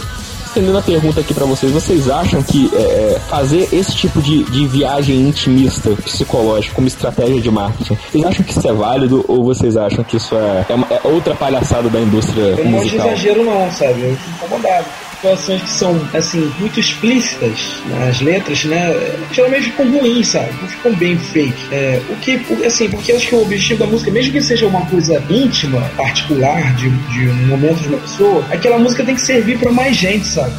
estendendo a pergunta aqui para vocês, vocês acham que é, é, fazer esse tipo de, de viagem intimista, psicológica, como estratégia de marketing, vocês acham que isso é válido ou vocês acham que isso é, é, uma, é outra palhaçada da indústria eu musical? Eu não acho exagero não, sabe? Eu fico incomodado situações que são, assim, muito explícitas nas letras, né? Geralmente ficam ruins, sabe? Não ficam bem feitos. É, o que, assim, porque acho que o objetivo da música, mesmo que seja uma coisa íntima, particular, de, de um momento de uma pessoa, aquela música tem que servir para mais gente, sabe?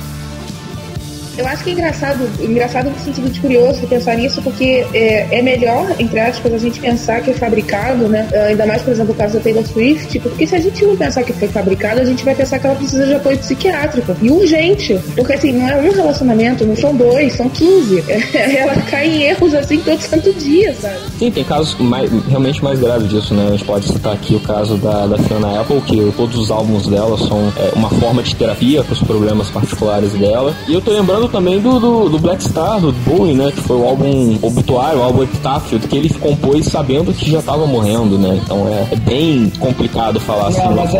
Eu acho que é engraçado, engraçado no sentido de curioso pensar nisso, porque é, é melhor, entre aspas, a gente pensar que é fabricado, né? Ah, ainda mais, por exemplo, o caso da Taylor Swift, porque se a gente não pensar que foi fabricado, a gente vai pensar que ela precisa de apoio psiquiátrico. E urgente. Porque assim, não é um relacionamento, não são dois, são 15. ela cai em erros assim todo santo dia, sabe? Sim, tem casos mais, realmente mais graves disso, né? A gente pode citar aqui o caso da, da Fiona Apple, que todos os álbuns dela são é, uma forma de terapia para os problemas particulares dela. E eu tô lembrando também do, do, do, Black Star, do Bowie, né? Que foi o álbum obituário, o álbum epitáfio, que ele compôs sabendo que já tava morrendo, né? Então é, é bem complicado falar assim. Não, mas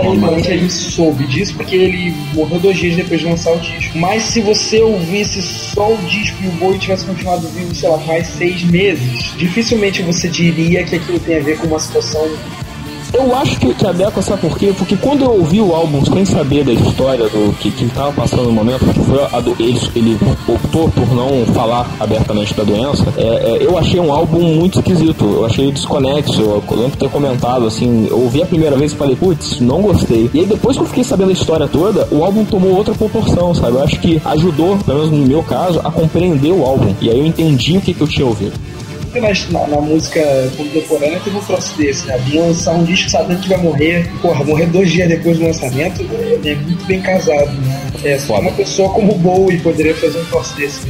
aí a gente soube disso porque ele morreu dois dias depois de lançar o disco. Mas se você ouvisse só o disco e o Bowie tivesse continuado vivo, sei lá, mais seis meses, dificilmente você diria que aquilo tem a ver com uma situação eu acho que, que adequa, sabe por quê? Porque quando eu ouvi o álbum sem saber da história do que, que estava passando no momento, que foi a do, ele, ele optou por não falar abertamente da doença, é, é, eu achei um álbum muito esquisito. Eu achei desconexo. Eu lembro de ter comentado assim, eu ouvi a primeira vez e falei, putz, não gostei. E aí depois que eu fiquei sabendo a história toda, o álbum tomou outra proporção, sabe? Eu acho que ajudou, pelo menos no meu caso, a compreender o álbum. E aí eu entendi o que, que eu tinha ouvido na, na, música contemporânea teve um troço desse, né? De lançar um disco sabendo que vai morrer, porra, morrer dois dias depois do lançamento é, é muito bem casado, né? É, só uma pessoa como o Bowie poderia fazer um troço desse.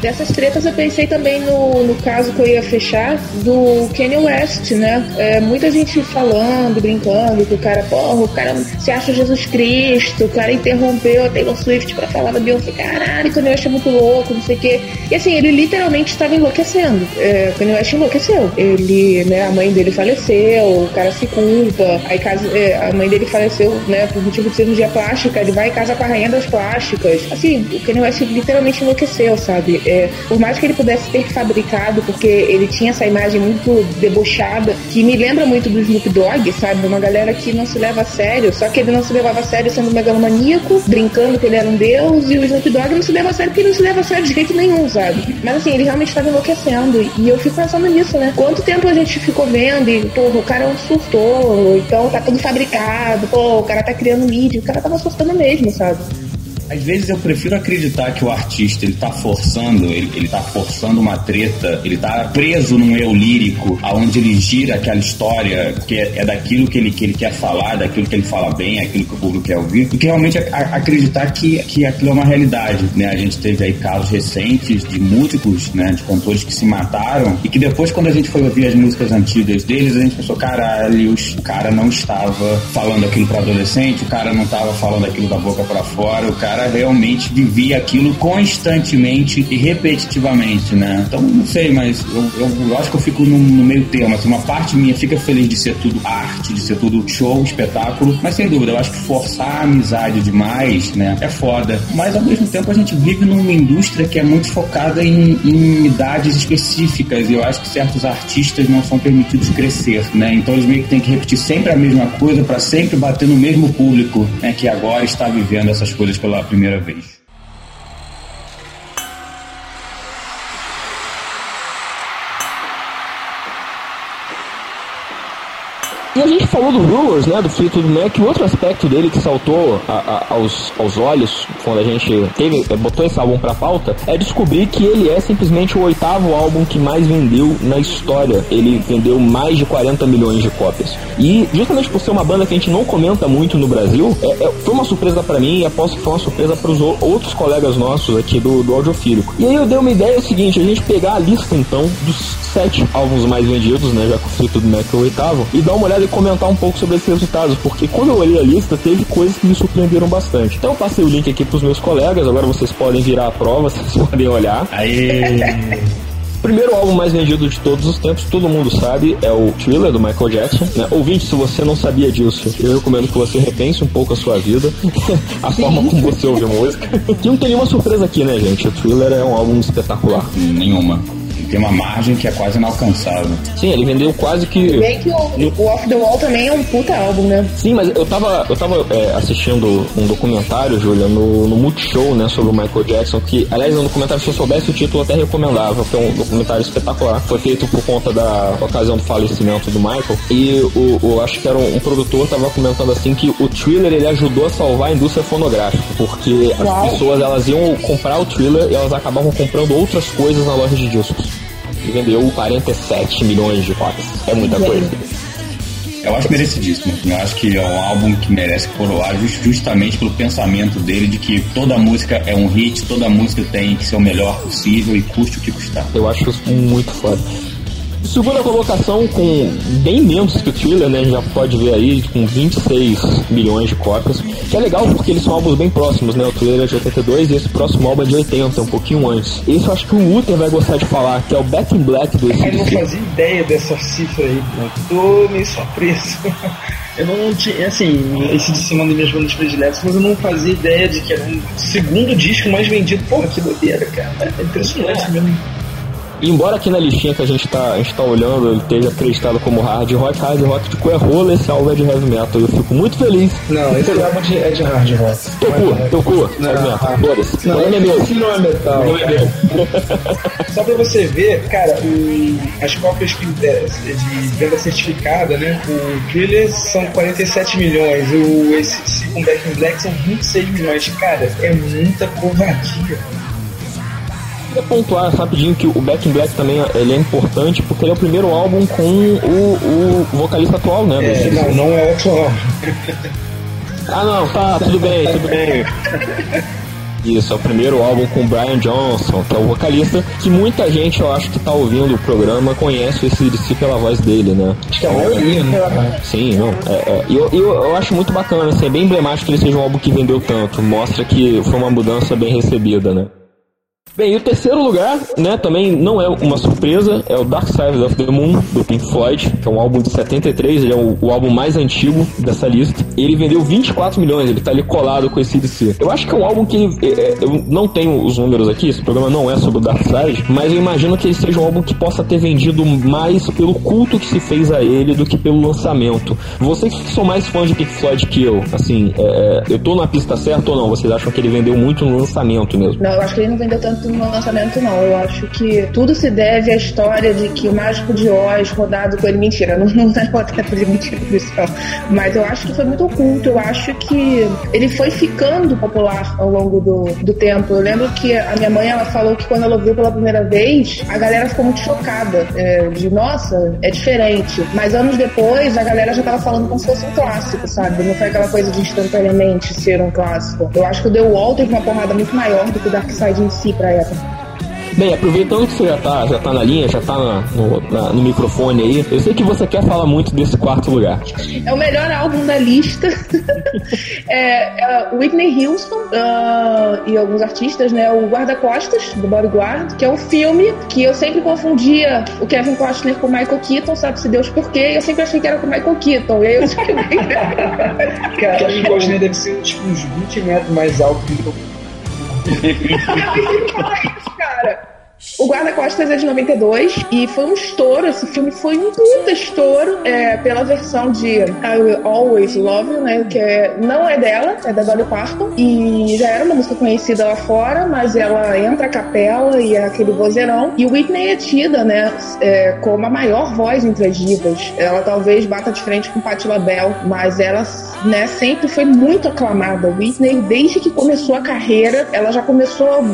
Dessas tretas eu pensei também no, no caso que eu ia fechar do Kanye West, né? É, muita gente falando, brincando, que o cara, porra, o cara se acha Jesus Cristo, o cara interrompeu a Taylor Swift pra falar da Beyoncé, caralho, Kanye West é muito louco, não sei o quê. E assim, ele literalmente estava enlouquecendo. É, Kanye West enlouqueceu. Ele, né, a mãe dele faleceu, o cara se culpa, aí casa, é, a mãe dele faleceu, né, por motivo de cirurgia plástica, ele vai e casa com a rainha das plásticas. Assim, o Kanye West literalmente enlouqueceu, sabe? É, por mais que ele pudesse ter fabricado, porque ele tinha essa imagem muito debochada, que me lembra muito do Snoop Dogg, sabe? Uma galera que não se leva a sério, só que ele não se levava a sério sendo megalomaníaco, brincando que ele era um deus, e o Snoop Dogg não se leva a sério porque ele não se leva a sério de jeito nenhum, sabe? Mas assim, ele realmente estava enlouquecendo, e eu fico pensando nisso, né? Quanto tempo a gente ficou vendo e, pô, o cara é um surtou, então tá tudo fabricado, pô, o cara tá criando mídia, o cara tava surtando mesmo, sabe? Às vezes eu prefiro acreditar que o artista ele tá forçando, ele, ele tá forçando uma treta, ele tá preso num eu lírico, aonde ele gira aquela história que é, é, daquilo que ele, que ele quer falar, daquilo que ele fala bem, aquilo que o público quer ouvir, do que realmente a, a, acreditar que, que aquilo é uma realidade, né? A gente teve aí casos recentes de músicos, né, de cantores que se mataram e que depois quando a gente foi ouvir as músicas antigas deles, a gente pensou, caralho, o cara não estava falando aquilo para adolescente, o cara não estava falando aquilo da boca para fora, o cara cara realmente vivia aquilo constantemente e repetitivamente, né? Então, não sei, mas eu, eu, eu acho que eu fico no, no, meio termo. Assim, uma parte minha fica feliz de ser tudo arte, de ser tudo show, espetáculo, mas sem dúvida, eu acho que forçar a amizade demais, né, é foda. Mas ao mesmo tempo a gente vive numa indústria que é muito focada em, em idades específicas e eu acho que certos artistas não são permitidos crescer, né? Então eles meio que têm que repetir sempre a mesma coisa para sempre bater no mesmo público, né, que agora está vivendo essas coisas pela primeira vez. E a gente falou do Brewers, né, do Fleetwood Mac, e outro aspecto dele que saltou a, a, aos, aos olhos quando a gente teve, eh, botou esse álbum pra pauta, é descobrir que ele é simplesmente o oitavo álbum que mais vendeu na história. Ele vendeu mais de 40 milhões de cópias. E justamente por ser uma banda que a gente não comenta muito no Brasil, é, é, foi uma surpresa para mim e aposto que foi uma surpresa para os outros colegas nossos aqui do, do Audiofílico. E aí eu dei uma ideia é o seguinte, a gente pegar a lista então dos sete álbuns mais vendidos, né, já que o Fleetwood Mac é o oitavo, e dar uma olhada comentar um pouco sobre esses resultados, porque quando eu olhei a lista, teve coisas que me surpreenderam bastante. Então eu passei o link aqui pros meus colegas, agora vocês podem virar a prova, vocês podem olhar. Aí. Primeiro álbum mais vendido de todos os tempos, todo mundo sabe, é o Thriller do Michael Jackson. Né? Ouvinte, se você não sabia disso, eu recomendo que você repense um pouco a sua vida, a forma como você ouve música. E não tem nenhuma surpresa aqui, né, gente? O Thriller é um álbum espetacular. Nenhuma tem uma margem que é quase inalcançável. Sim, ele vendeu quase que. Bem que o, o Off the Wall também é um puta álbum, né? Sim, mas eu tava, eu tava é, assistindo um documentário, Julia, no, no Multishow, né, sobre o Michael Jackson, que, aliás, é um documentário, se eu soubesse o título, eu até recomendava, que é um documentário espetacular. Foi feito por conta da ocasião do falecimento do Michael. E o, o acho que era um, um, produtor, tava comentando assim que o thriller ele ajudou a salvar a indústria fonográfica, porque Uau. as pessoas elas iam comprar o thriller e elas acabavam comprando outras coisas na loja de discos e vendeu 47 milhões de cópias. É muita coisa. Eu acho merecidíssimo. Eu acho que é um álbum que merece coroar justamente pelo pensamento dele de que toda música é um hit, toda música tem que ser o melhor possível e custe o que custar. Eu acho isso muito foda. Segunda colocação com bem menos que o Thriller, né? A gente já pode ver aí com 26 milhões de cópias. Que é legal porque eles são álbuns bem próximos, né? O Thriller é de 82 e esse próximo álbum é de 80, um pouquinho antes. Esse eu acho que o Uther vai gostar de falar, que é o Back in Black do Eu não fazia ideia dessa cifra aí, pô. Tô meio surpreso. Eu não tinha, assim, esse de cima das minhas bandas prediletas, mas eu não fazia ideia de que era um segundo disco mais vendido. Porra, que doideira, cara. É impressionante é. mesmo embora aqui na listinha que a gente tá, a gente tá olhando, ele esteja acreditado como hard rock, hard rock de coerrola, esse álbum é de heavy metal. Eu fico muito feliz. Não, esse álbum é de hard rock. Teu cu, teu cu, heavy metal. Não, é meu. Esse não é metal. Não é meu. Só pra você ver, cara, o, as cópias que, é, de venda certificada, né? O Thriller são 47 milhões, o esse com Back in Black são 26 milhões. Cara, é muita covardia queria pontuar rapidinho que o Back in Black também ele é importante porque ele é o primeiro álbum com o, o vocalista atual, né? É, não, não é atual. ah, não, tá, tudo bem, tudo bem. Isso, é o primeiro álbum com o Brian Johnson, que é o vocalista, que muita gente, eu acho que tá ouvindo o programa, conhece esse DC pela voz dele, né? Acho que é a maioria, né? Sim, não. É, é, eu, eu, eu acho muito bacana, assim, é bem emblemático que ele seja um álbum que vendeu tanto. Mostra que foi uma mudança bem recebida, né? Bem, e o terceiro lugar, né, também não é uma surpresa, é o Dark Side of the Moon, do Pink Floyd, que é um álbum de 73, ele é o, o álbum mais antigo dessa lista. Ele vendeu 24 milhões, ele tá ali colado com esse DC. Eu acho que é um álbum que, é, é, eu não tenho os números aqui, esse programa não é sobre o Dark Side, mas eu imagino que ele seja um álbum que possa ter vendido mais pelo culto que se fez a ele do que pelo lançamento. Vocês que são mais fãs de Pink Floyd que eu, assim, é, eu tô na pista certa ou não? Vocês acham que ele vendeu muito no lançamento mesmo? Não, eu acho que ele não vendeu tanto no lançamento, não. Eu acho que tudo se deve à história de que o Mágico de Oz, rodado com ele. Mentira, não, não é rodado de mentira policial. Mas eu acho que foi muito oculto. Eu acho que ele foi ficando popular ao longo do, do tempo. Eu lembro que a minha mãe ela falou que quando ela ouviu pela primeira vez, a galera ficou muito chocada. É, de nossa, é diferente. Mas anos depois, a galera já tava falando como se fosse um clássico, sabe? Não foi aquela coisa de instantaneamente ser um clássico. Eu acho que o The Wall teve uma porrada muito maior do que o Dark Side em si pra época. Bem, aproveitando que você já tá, já tá na linha, já tá na, no, na, no, microfone aí, eu sei que você quer falar muito desse quarto lugar. É o melhor álbum da lista. é, é, Whitney Houston uh, e alguns artistas, né? O Guarda-Costas, do Bodyguard, que é um filme que eu sempre confundia o Kevin Costner com o Michael Keaton, sabe-se Deus por quê, e eu sempre achei que era com o Michael Keaton. E aí eu descobri. Cara, Kevin Costner deve ser tipo, uns 20 metros mais alto que eu. cara. O Guarda-Costas é de 92 e foi um estouro. Esse filme foi um puta estouro é, pela versão de I Will Always Love You, né? Que é, não é dela, é da Dolly Parton. E já era uma música conhecida lá fora, mas ela entra a capela e é aquele vozeirão. E Whitney é tida, né? É, como a maior voz entre as divas. Ela talvez bata de frente com Patti LaBelle, mas ela né, sempre foi muito aclamada. Whitney, desde que começou a carreira, ela já começou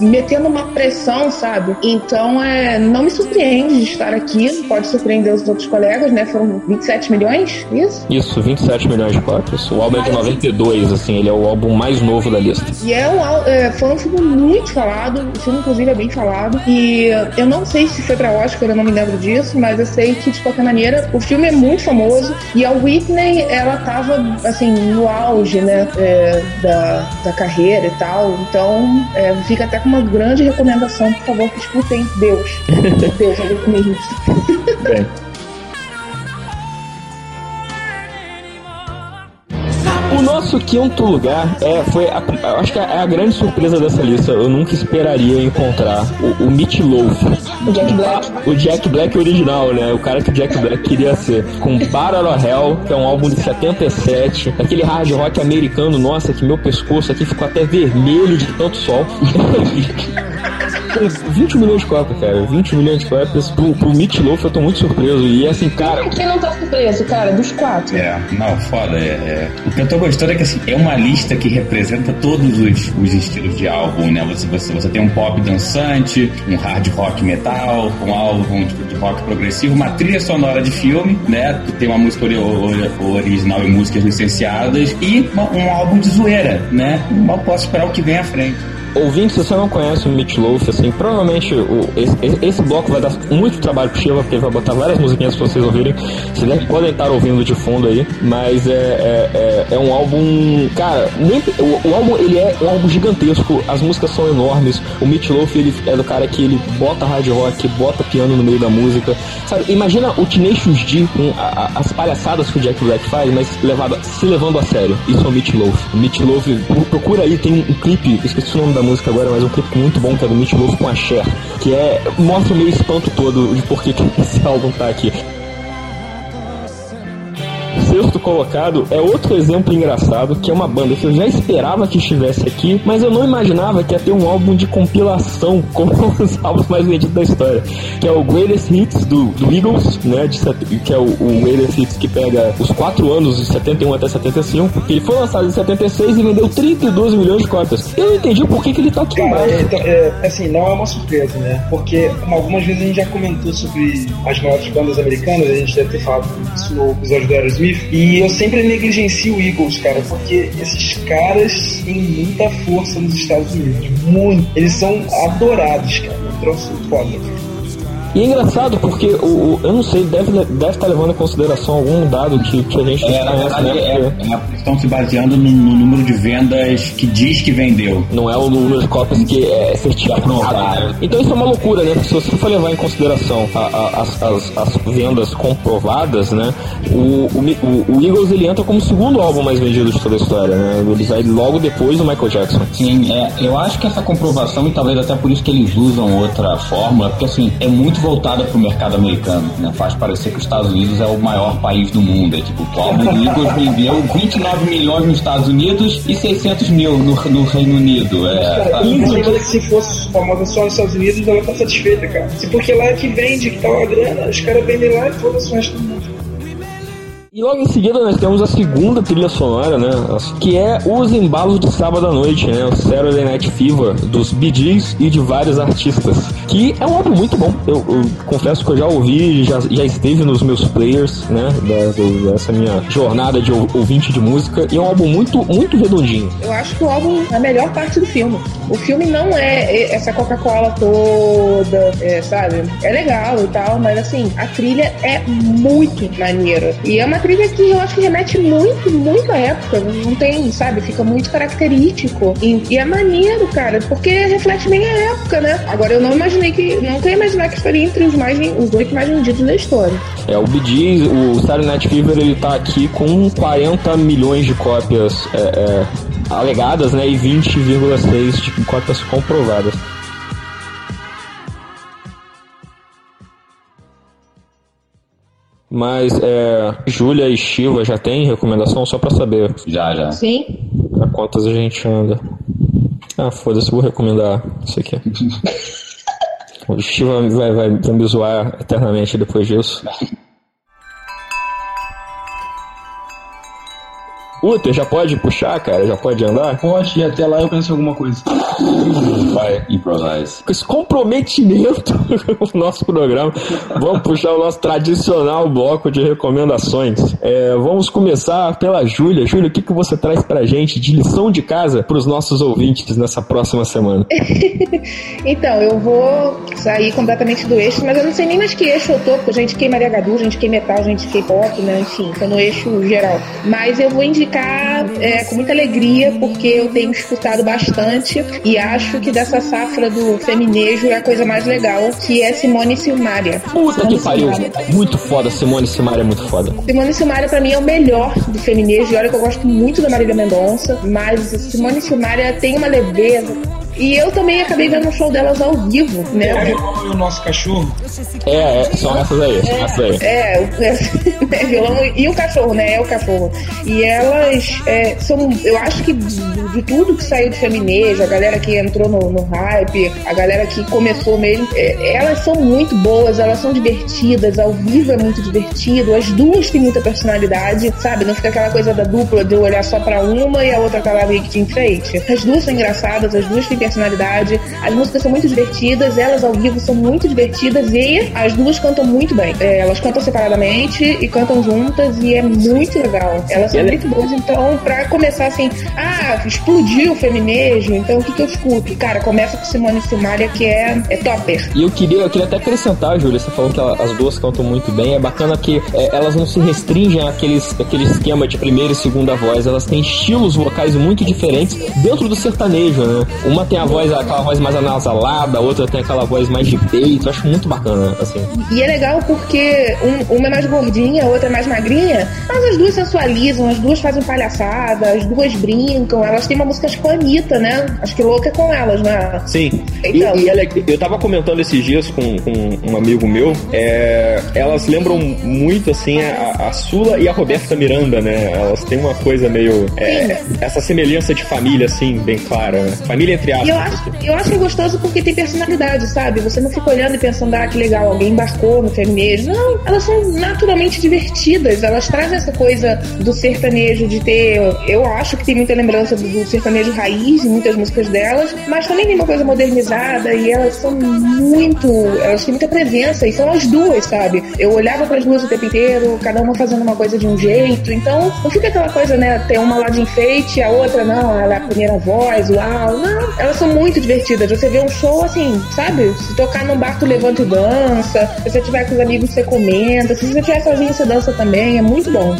metendo uma pressão sabe? Então, é, não me surpreende de estar aqui, pode surpreender os outros colegas, né? Foram 27 milhões, isso? Isso, 27 milhões de cópias. O álbum é de 92, assim, ele é o álbum mais novo da lista. E é um, é, foi um filme muito falado, o filme, inclusive, é bem falado. E eu não sei se foi pra Oscar, eu não me lembro disso, mas eu sei que, de qualquer maneira, o filme é muito famoso. E a Whitney, ela tava, assim, no auge, né, é, da, da carreira e tal. Então, é, fica até com uma grande recomendação por favor, que escutem Deus. Deus, alguém mesmo. Bem. O nosso quinto lugar é, foi a, acho que é a grande surpresa dessa lista. Eu nunca esperaria encontrar o, o Meat Loaf. O Jack Black. O Jack Black original, né? O cara que o Jack Black queria ser. Com Parallel Hell, que é um álbum de 77. Aquele hard rock americano, nossa, que meu pescoço aqui ficou até vermelho de tanto sol. 20 milhões de cópias, cara. 20 milhões de cópias. Pro, pro Meat Loaf eu tô muito surpreso. E assim, cara. Quem não tá surpreso, cara? Dos quatro. É, não, foda. É, é. O que eu tô gostando é que assim, é uma lista que representa todos os, os estilos de álbum, né? Você, você, você tem um pop dançante, um hard rock metal, um álbum tipo, de rock progressivo, uma trilha sonora de filme, né? Que tem uma música original e músicas licenciadas, e uma, um álbum de zoeira, né? Mal posso esperar o que vem à frente. Ouvinte, se você não conhece o Meat Loaf, assim, provavelmente o, esse, esse, bloco vai dar muito trabalho pro Shiva, porque ele vai botar várias musiquinhas pra vocês ouvirem. Vocês podem estar ouvindo de fundo aí, mas é, é, é, é um álbum. Cara, nem, o, o, álbum ele é um álbum gigantesco, as músicas são enormes. O Meat Loaf ele é do cara que ele bota hard rock, bota piano no meio da música. Sabe, imagina o Tenacious D com a, a, as palhaçadas que o Jack Black faz, mas levado, se levando a sério. Isso é o Meat Loaf. O Meat Loaf, procura aí, tem um, um clipe, esqueci o nome da música agora, mas um clipe muito bom que é do Meat Loaf com a Cher, que é mostra o meu espanto todo de por que esse álbum tá aqui. Sexto colocado é outro exemplo engraçado, que é uma banda que eu já esperava que estivesse aqui, mas eu não imaginava que ia ter um álbum de compilação como os álbuns mais vendidos da história, que é o Greatest Hits do, do Eagles, né, de, que é o, o Greatest Hits que pega os quatro anos, de 71 até 75, que ele foi lançado em 76 e vendeu 32 milhões de cópias. Eu não entendi por que, que ele tá aqui Cara, é, então, é, assim, não é uma surpresa, né, porque algumas vezes a gente já comentou sobre as maiores bandas americanas, a gente deve ter falado isso no episódio do Aerosmith, e eu sempre negligencio o Eagles, cara, porque esses caras têm muita força nos Estados Unidos. Muito. Eles são adorados, cara. Um troço foda. E é engraçado porque o, o, eu não sei, deve, deve estar levando em consideração algum dado que, que a gente é, verdade, né? É, é, estão se baseando no, no, número de vendas que diz que vendeu. Não é o número de cópias que é certificado. Né? Então isso é uma loucura, né? Se você for levar em consideração a, a, as, as, as, vendas comprovadas, né? O, o, o, Eagles ele entra como o segundo álbum mais vendido de toda a história, né? Ele sai logo depois do Michael Jackson. Sim, é, eu acho que essa comprovação, e talvez até por isso que eles usam outra fórmula, porque assim, é muito voltada para o mercado americano, né? Faz parecer que os Estados Unidos é o maior país do mundo. É tipo, o álbum do Eagles vendeu 29 milhões nos Estados Unidos e 600 mil no, no Reino Unido. É, cara, se fosse famosa só nos Estados Unidos, ela tá satisfeita, cara. Se porque lá é que vende, que tá a grana, os caras vendem lá e foda-se o resto do mundo. E logo em seguida nós temos a segunda trilha sonora, né? Que é os embalos de sábado à noite, né? O Saturday Night Fever dos Bee e de vários artistas. Que é um álbum muito bom. Eu, eu confesso que eu já ouvi, já, já esteve nos meus players, né? Dessa minha jornada de ouvinte de música. E é um álbum muito, muito redondinho. Eu acho que o álbum é a melhor parte do filme. O filme não é essa Coca-Cola toda, é, sabe? É legal e tal, mas assim, a trilha é muito maneira. E é uma trilha que eu acho que remete muito, muito à época. Não tem, sabe? Fica muito característico. E, e é maneiro, cara, porque reflete bem a época, né? Agora eu não imaginei que. Nunca ia imaginar que estaria entre os, mais, os oito mais vendidos da história. É, o BG, o Saturday Night Fever, ele tá aqui com 40 milhões de cópias é, é, alegadas, né? E 20,6 de cópias comprovadas. Mas é, Júlia e Shiva já tem recomendação só pra saber? Já, já. Sim. A quantas a gente anda? Ah, foda-se, vou recomendar isso aqui. o Shiva vai, vai, vai me zoar eternamente depois disso. Uter, já pode puxar, cara? Já pode andar? Pode, e até lá eu penso em alguma coisa. Vai, improvise. Com esse comprometimento com o nosso programa, vamos puxar o nosso tradicional bloco de recomendações. É, vamos começar pela Júlia. Júlia, o que, que você traz pra gente de lição de casa pros nossos ouvintes nessa próxima semana? então, eu vou sair completamente do eixo, mas eu não sei nem mais que eixo eu tô, porque a gente quer Maria Gadu, a gente quer metal, a gente quer pop, né? Enfim, tô no eixo geral. Mas eu vou indicar ficar é, com muita alegria, porque eu tenho escutado bastante e acho que dessa safra do feminejo é a coisa mais legal, que é Simone Silmaria. Puta Simone que pariu, muito foda, Simone Silmaria é muito foda. Simone Silmaria pra mim é o melhor do feminejo, e olha que eu gosto muito da Marília Mendonça, mas Simone Silmaria tem uma leveza, e eu também acabei vendo o show delas ao vivo, né? É, o nosso cachorro. É, é são essas aí, são essas aí. É, é, é, violão e o cachorro, né? É o cachorro. E elas é, são, eu acho que de, de, tudo que saiu de feminejo, a galera que entrou no, no hype, a galera que começou mesmo, é, elas são muito boas, elas são divertidas, ao vivo é muito divertido, as duas têm muita personalidade, sabe? Não fica aquela coisa da dupla de eu olhar só pra uma e a outra tá lá meio que te enfeite. As duas são engraçadas, as duas têm personalidade. As músicas são muito divertidas, elas ao vivo são muito divertidas e as duas cantam muito bem. É, elas cantam separadamente e cantam juntas e é muito legal. Elas são muito boas, então, pra começar assim, ah, explodiu o feminejo, então o que, que eu escuto? Cara, começa com Simone Simaria, que é, é topper. E eu queria, eu queria até acrescentar, Júlia, você falou que ela, as duas cantam muito bem, é bacana que é, elas não se restringem àqueles, àquele esquema de primeira e segunda voz, elas têm estilos vocais muito diferentes dentro do sertanejo, né? Uma tem a voz, aquela voz mais anasalada, a outra tem aquela voz mais de peito. Eu acho muito bacana, assim. E é legal porque um, uma é mais gordinha, a outra é mais magrinha, mas as duas sensualizam, as duas fazem palhaçada, as duas brincam, elas têm uma música com a Anitta, né? Acho que louca é com elas, né? Sim. Então. E, e ela, eu tava comentando esses dias com, com um amigo meu, é, elas lembram muito, assim, a, a, Sula e a Roberta Miranda, né? Elas têm uma coisa meio. É, essa semelhança de família, assim, bem clara. Né? Família entre eu acho, eu acho gostoso porque tem personalidade, sabe? Você não fica olhando e pensando, ah, que legal, alguém embarcou no feminejo. Não, elas são naturalmente divertidas. Elas trazem essa coisa do sertanejo de ter. Eu acho que tem muita lembrança do, sertanejo raiz muitas músicas delas, mas também tem uma coisa modernizada e elas são muito. Elas têm muita presença e são as duas, sabe? Eu olhava para as duas o tempo inteiro, cada uma fazendo uma coisa de um jeito. Então, não fica aquela coisa, né? Ter uma lá de enfeite, a outra não, ela é a primeira voz, uau. Não, são muito divertidas. Você vê um show assim, sabe? Se tocar num bar, tu levanta e dança. Se você tiver com os amigos, você comenta. Se você estiver sozinho, você dança também. É muito bom.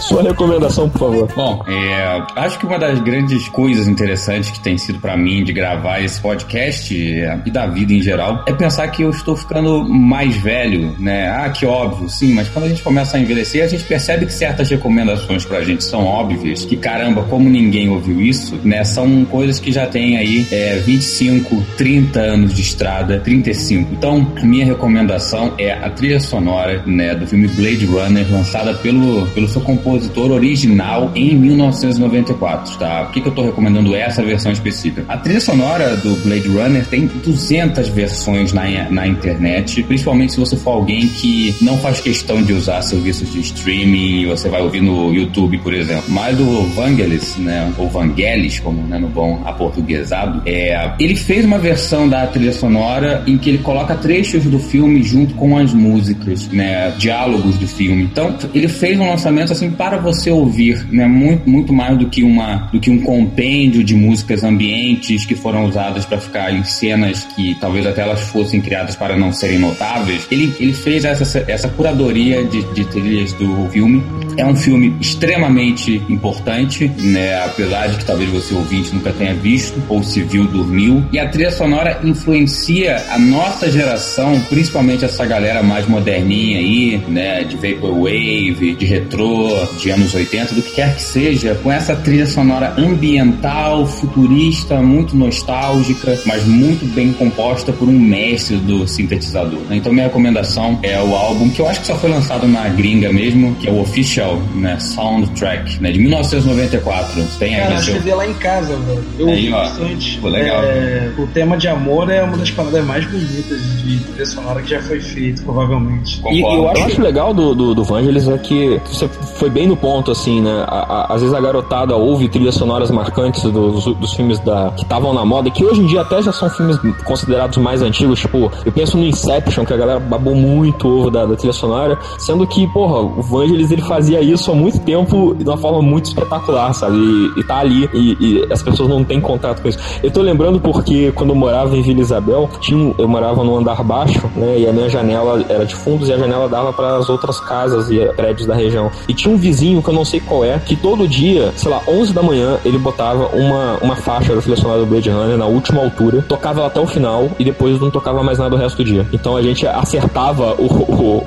Sua recomendação, por favor. Bom, é, acho que uma das grandes coisas interessantes que tem sido para mim de gravar esse podcast é, e da vida em geral é pensar que eu estou ficando mais velho, né? Ah, que óbvio, sim, mas quando a gente começa a envelhecer, a gente percebe que certas recomendações pra gente são óbvias, que caramba, como ninguém ouviu isso, né? São coisas que já tem aí é, 25, 30 anos de estrada, 35. Então, minha recomendação é a trilha sonora, né, do filme Blade Runner, lançada pelo pelo seu compositor original em 1994, tá? Por que, que eu estou recomendando essa versão específica? A trilha sonora do Blade Runner tem 200 versões na, na internet, principalmente se você for alguém que não faz questão de usar serviços de streaming, você vai ouvir no YouTube, por exemplo. Mas o Vangelis, né, ou Vangelis, como né, no bom aportuguesado, é, ele fez uma versão da trilha sonora em que ele coloca trechos do filme junto com as músicas, né, diálogos do filme. Então, ele fez um assim para você ouvir, né, muito, muito mais do que uma do que um compêndio de músicas ambientes que foram usadas para ficar em cenas que talvez até elas fossem criadas para não serem notáveis. Ele, ele fez essa, essa curadoria de, de trilhas do filme. É um filme extremamente importante, né, apesar de que talvez você ouvinte nunca tenha visto ou se viu dormiu. E a trilha sonora influencia a nossa geração, principalmente essa galera mais moderninha aí, né, de vaporwave, de retrô, de anos 80, do que quer que seja, com essa trilha sonora ambiental, futurista, muito nostálgica, mas muito bem composta por um mestre do sintetizador. Né? Então minha recomendação é o álbum que eu acho que só foi lançado na gringa mesmo, que é o Official, né, Soundtrack, né, de 1994. Tem aí Cara, seu... eu lá em casa, velho. Eu Aí, ó. bastante. Pô, legal. É, o tema de amor é uma das paradas mais bonitas de trilha sonora que já foi feito, provavelmente. E, e eu Concordo. acho legal do, do, do Vangelis é que você foi bem no ponto, assim, né? A- a- às vezes a garotada ouve trilhas sonoras marcantes dos, dos filmes da, que estavam na moda, que hoje em dia até já são filmes considerados mais antigos, tipo, eu penso no Inception, que a galera babou muito o ovo da, da trilha sonora, sendo que, porra, o Vangelis ele fazia isso há muito tempo de uma forma muito espetacular, sabe? E, e tá ali, e, e as pessoas não têm contato com isso. Eu tô lembrando porque quando eu morava em Vila Isabel, tinha, eu morava no andar baixo, né? E a minha janela era de fundos e a janela dava para as outras casas e prédios da região. E tinha um vizinho que eu não sei qual é, que todo dia, sei lá, 11 da manhã, ele botava uma, uma faixa do Blade Runner na última altura, tocava até o final e depois não tocava mais nada o resto do dia. Então a gente acertava o, o,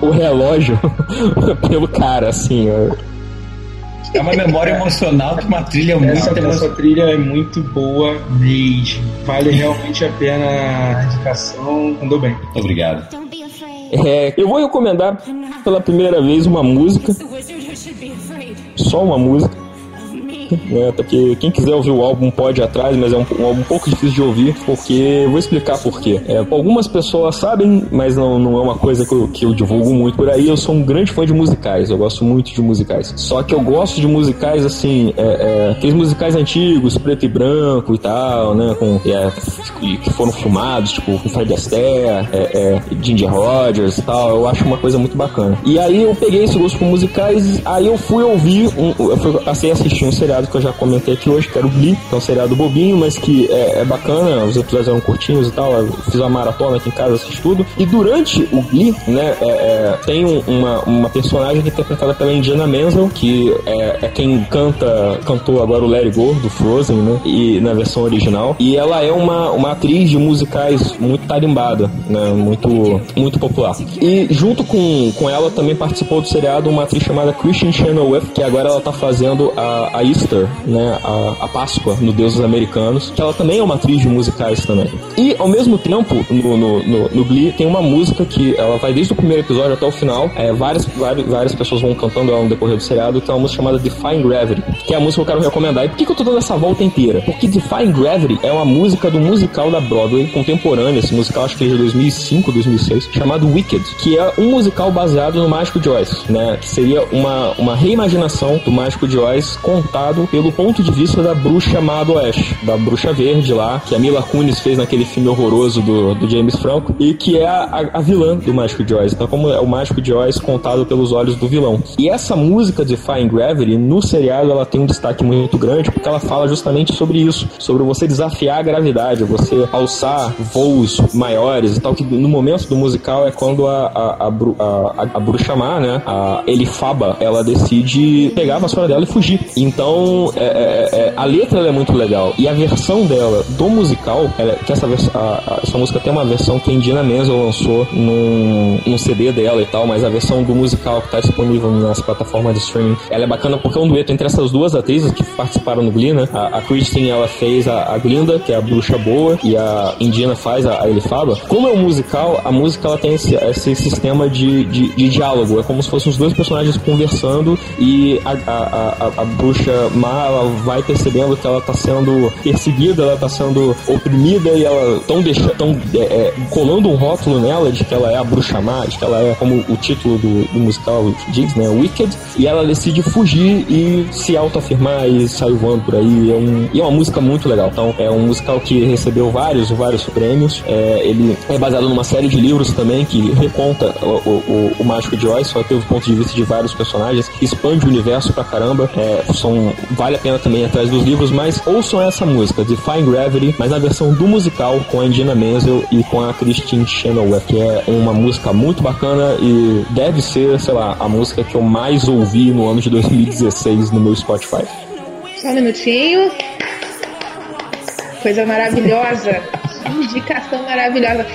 o, o relógio pelo cara, assim. ó. É uma memória emocional de uma trilha muito Essa, essa trilha é muito boa mesmo. Vale realmente a pena a indicação. Mandou bem. Muito obrigado. É, eu vou recomendar pela primeira vez uma música, só uma música. Me. né? Até porque quem quiser ouvir o álbum pode ir atrás, mas é um, um álbum um pouco difícil de ouvir, porque vou explicar por quê. É, algumas pessoas sabem, mas não, não é uma coisa que eu, que eu divulgo muito por aí. Eu sou um grande fã de musicais, eu gosto muito de musicais. Só que eu gosto de musicais assim, é, é, aqueles musicais antigos, preto e branco e tal, né? Com, é, que- foram filmados, tipo, com Fred Astaire, é, é, Ginger Rogers e tal. Eu acho uma coisa muito bacana. E aí eu peguei esse gosto por musicais, aí eu fui ouvir, um, eu fui, passei a assistir um seriado que eu já comentei aqui hoje, que era o Glee, que é um seriado bobinho, mas que é, é bacana, os episódios eram curtinhos e tal. Eu fiz uma maratona aqui em casa, assisti tudo. E durante o Glee, né, é, é, tem um- uma, uma personagem que é interpretada pela Indiana Menzel, que é, é quem canta, cantou agora o It Go, do Frozen, né, e na versão original. E ela é uma, uma atriz de musicais muito tarimbada, né, muito, muito popular. E junto com, com ela também participou do seriado uma atriz chamada Christian Chenoweth, que agora ela tá fazendo a, a Né, a, a Páscoa no Deuses Americanos, que ela também é uma atriz de musicais também. E ao mesmo tempo, no, no, no, no Glee, tem uma música que ela vai desde o primeiro episódio até o final, é, várias, várias, várias pessoas vão cantando ela no decorrer do seriado, que é uma música chamada Define Gravity, que é a música que eu quero recomendar. E por que, que eu tô dando essa volta inteira? Porque Define Gravity é uma música do musical da Broadway, contemporânea, esse musical acho que é de 2005, 2006, chamado Wicked, que é um musical baseado no Mágico Oz, né? Que seria uma, uma reimaginação do Mágico de Oz contado pelo ponto de vista da bruxa má do Oeste, da bruxa verde lá, que a Mila Kunis fez naquele filme horroroso do, do James Franco, e que é a, a, vilã do Mágico de Oz. Então, como é o Mágico de Oz contado pelos olhos do vilão. E essa música Defying Gravity, no seriado, ela tem um destaque muito grande, porque ela fala justamente sobre isso, sobre você desafiar a gravidade, você alçar voos maiores e tal, que no momento do musical é quando a, a, a, a, a bruxa má, né, a Elifaba, ela decide pegar a vassoura dela e fugir. Então, é, é, é, a letra é muito legal e a versão dela do musical, ela, que essa, vers- a- a- essa música tem uma versão que a Indina Menzel lançou num, num CD dela e tal, mas a versão do musical que tá disponível nas plataformas de streaming, ela é bacana porque é um dueto entre essas duas atrizes que participaram no Glee, né? A, a ela fez a, a Glinda, que é a bruxa boa, e a Indina faz a, a Elifaba. Como é um musical, a música ela tem esse, esse sistema de, de, de diálogo, é como se fossem os dois personagens conversando e a, a, a, a bruxa ela vai percebendo que ela tá sendo perseguida, ela tá sendo oprimida e ela tão deixando, tão é, é, colando um rótulo nela de que ela é a bruxa má, de que ela é como o título do, do musical diz, né, Wicked, e ela decide fugir e se autoafirmar e sair voando por aí. É um, e é uma música muito legal. Então, é um musical que recebeu vários, vários prêmios. É, ele é baseado numa série de livros também que reconta o, o, o Mágico de Oz, só teve o ponto de vista de vários personagens, expande o universo pra caramba. É, são, vale a pena também atrás dos livros, mas ouçam essa música, Define Gravity, mas na versão do musical com a Indina Menzel e com a Christine Chenoweth, que é uma música muito bacana e deve ser, sei lá, a música que eu mais ouvi no ano de 2016 no meu Spotify. Só um minutinho. Coisa maravilhosa. Indicação maravilhosa.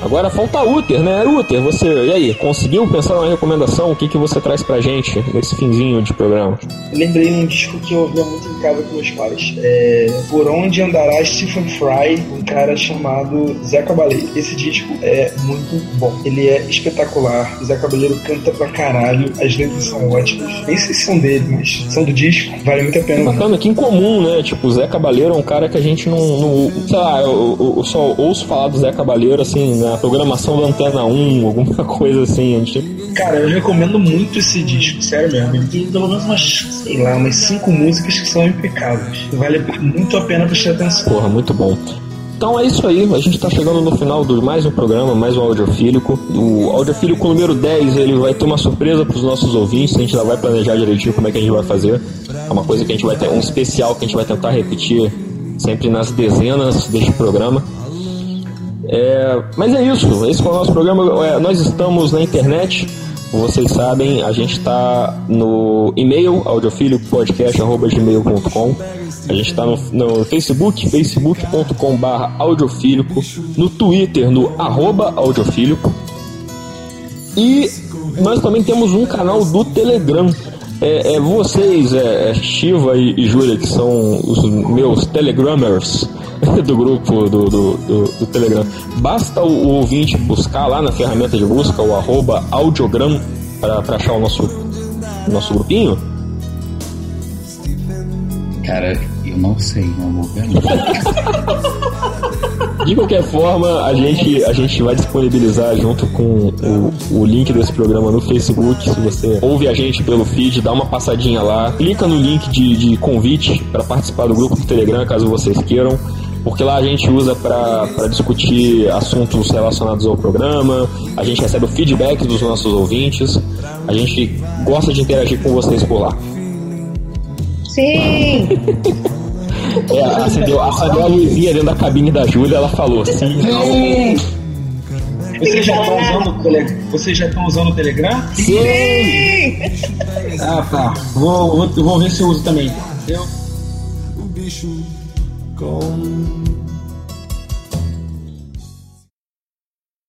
Agora falta Uther, né? Uther, você, e aí, conseguiu pensar numa recomendação? O que, que você traz pra gente nesse finzinho de programa? Eu lembrei num disco que eu ouvia muito em casa com meus pais. É Por Onde Andará Stephen Fry, um cara chamado Zé Cabaleiro. Esse disco é muito bom. Ele é espetacular. O Zé Cabaleiro canta pra caralho. As letras são ótimas. Nem sei se são dele, mas são do disco. Vale muito a pena. Bacana, que incomum, né? Tipo, o Zé Cabaleiro é um cara que a gente não. não sei lá, eu, eu- eu só ouço falar do Zé Cabaleiro assim, na programação da Antena 1, alguma coisa assim. A gente Cara, eu recomendo muito esse disco, sério mesmo. Ele tem pelo menos umas, sei lá, umas cinco músicas que são impecáveis. Vale muito a pena prestar atenção. Porra, muito bom. Então é isso aí, a gente tá chegando no final de mais um programa, mais um audiofílico. O audiofílico número 10, ele vai ter uma surpresa pros nossos ouvintes, a gente já vai planejar direitinho como é que a gente vai fazer. É uma coisa que a gente vai ter, um especial que a gente vai tentar repetir sempre nas dezenas deste programa. É, mas é isso, esse foi o nosso programa. É, nós estamos na internet, vocês sabem, a gente está no e-mail audiofilipodcast.gmail.com A gente está no, no Facebook, facebook.com.br audiofílico, no Twitter, no arroba audiofílico. E nós também temos um canal do Telegram. É, é vocês, é, é Shiva e, e Júlia, que são os meus Telegrammers do grupo do, do, do- do Telegram. Basta o, o ouvinte buscar lá na ferramenta de busca o arroba audiogram para achar o nosso, nosso grupinho. Cara, eu não sei, não vou ver. não. De qualquer forma, a gente, a gente vai disponibilizar junto com o, o link desse programa no Facebook. Se você ouve a gente pelo feed, dá uma passadinha lá. Clica no link de, de convite para participar do grupo do Telegram, caso vocês queiram. Porque lá a gente usa para discutir assuntos relacionados ao programa, a gente recebe o feedback dos nossos ouvintes, a gente gosta de interagir com vocês por lá. Sim! É, acendeu, acendeu a luzinha dentro da cabine da Júlia, ela falou sim, não. Vocês já estão usando o Telegram? Vocês já estão usando o Telegram? Sim! Ah, tá. Vou, vou, vou ver se eu uso também. Eu o bicho com